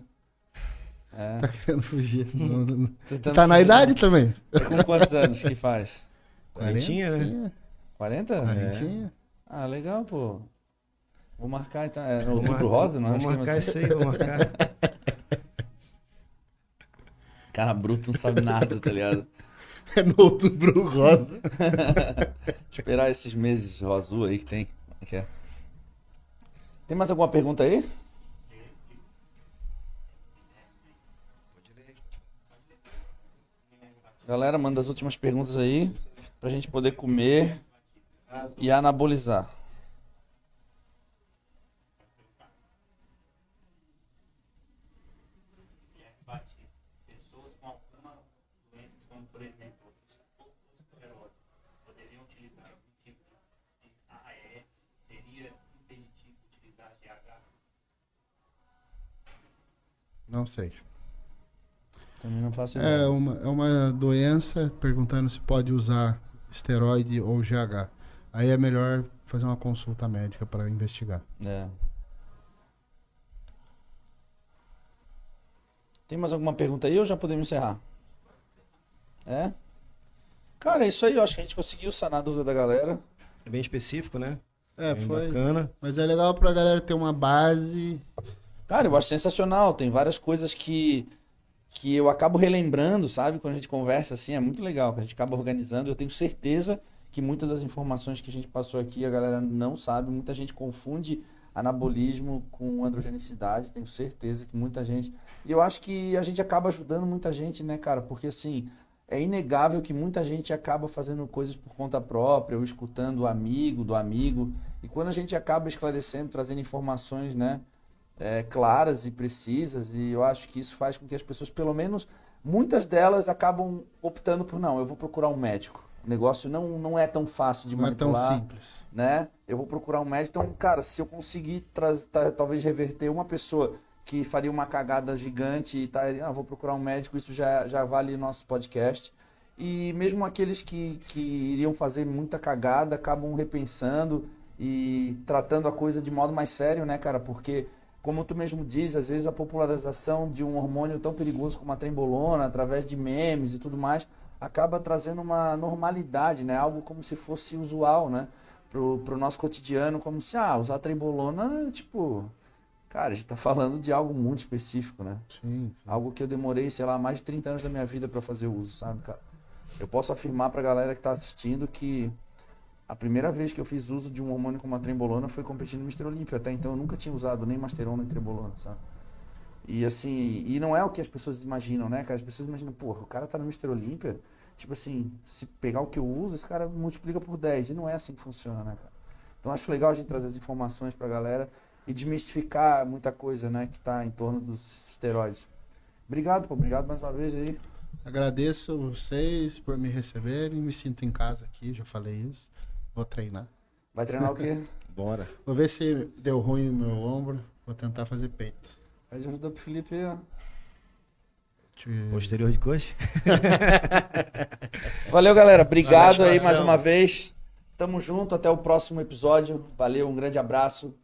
É. Tá querendo fugir. Não- não- tá na idade também. Com quantos anos que faz? Quarentinha, né? Quarentinha. 40? Quarentinha. Ah, legal, pô. Vou marcar então. É outubro rosa, não é? Vou é marcar isso aí, vou marcar. Cara bruto não sabe nada, tá ligado? É no outubro rosa. Esperar esses meses azul aí que tem. Que é. Tem mais alguma pergunta aí? Galera, manda as últimas perguntas aí pra gente poder comer e anabolizar. Guilherme Batista. Pessoas com algumas doenças, como por exemplo, esclerose, poderiam utilizar algum tipo de AES? Seria impeditivo utilizar GH? Não sei. Também não faço É ideia. uma, é uma doença perguntando se pode usar esteroide ou GH. Aí é melhor fazer uma consulta médica para investigar. É. Tem mais alguma pergunta aí ou já podemos encerrar? É? Cara, é isso aí. Eu acho que a gente conseguiu sanar a dúvida da galera. É bem específico, né? É, Bem foi. bacana. Mas é legal pra galera ter uma base. Cara, eu acho sensacional. Tem várias coisas que, que eu acabo relembrando, sabe? Quando a gente conversa assim, é muito legal. Que a gente acaba organizando. Eu tenho certeza que muitas das informações que a gente passou aqui a galera não sabe. Muita gente confunde anabolismo com androgenicidade. Tenho certeza que muita gente. E eu acho que a gente acaba ajudando muita gente, né, cara? Porque assim. É inegável que muita gente acaba fazendo coisas por conta própria, ou escutando o amigo do amigo. E quando a gente acaba esclarecendo, trazendo informações, né? É, claras e precisas, e eu acho que isso faz com que as pessoas, pelo menos muitas delas, acabam optando por não, eu vou procurar um médico. O negócio não, não é tão fácil de Não é tão manipular, simples. né? Eu vou procurar um médico. Então, cara, se eu conseguir talvez reverter uma pessoa que faria uma cagada gigante e tá, ah, vou procurar um médico, isso já, já vale nosso podcast. E mesmo aqueles que, que iriam fazer muita cagada acabam repensando e tratando a coisa de modo mais sério, né, cara? Porque, como tu mesmo diz, às vezes a popularização de um hormônio tão perigoso como a trembolona, através de memes e tudo mais, acaba trazendo uma normalidade, né? Algo como se fosse usual, né? Pro, pro nosso cotidiano, como se, ah, usar trembolona, tipo... Cara, a gente tá falando de algo muito específico, né? Sim, sim. Algo que eu demorei, sei lá, mais de 30 anos da minha vida para fazer uso, sabe, cara? Eu posso afirmar pra galera que tá assistindo que a primeira vez que eu fiz uso de um hormônio como a trembolona foi competindo no Mr. Olímpia. Até então eu nunca tinha usado nem masterona nem trembolona, sabe? E assim, e não é o que as pessoas imaginam, né, cara? As pessoas imaginam, porra, o cara tá no Mr. Olímpia, tipo assim, se pegar o que eu uso, esse cara multiplica por 10. E não é assim que funciona, né, cara? Então acho legal a gente trazer as informações pra galera e desmistificar muita coisa, né, que tá em torno dos esteroides. Obrigado, pô, obrigado mais uma vez aí. Agradeço vocês por me receberem. Me sinto em casa aqui, já falei isso. Vou treinar. Vai treinar o quê? Bora. Vou ver se deu ruim no meu ombro. Vou tentar fazer peito. Pede ajuda pro Felipe aí, ó. Te- Posterior de coxa. Valeu, galera. Obrigado aí mais uma vez. Tamo junto, até o próximo episódio. Valeu, um grande abraço.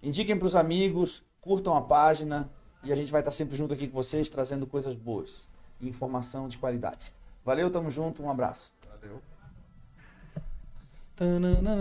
Indiquem pros amigos, curtam a página e a gente vai estar sempre junto aqui com vocês, trazendo coisas boas e informação de qualidade. Valeu, tamo junto, um abraço. Valeu. Da, na, na,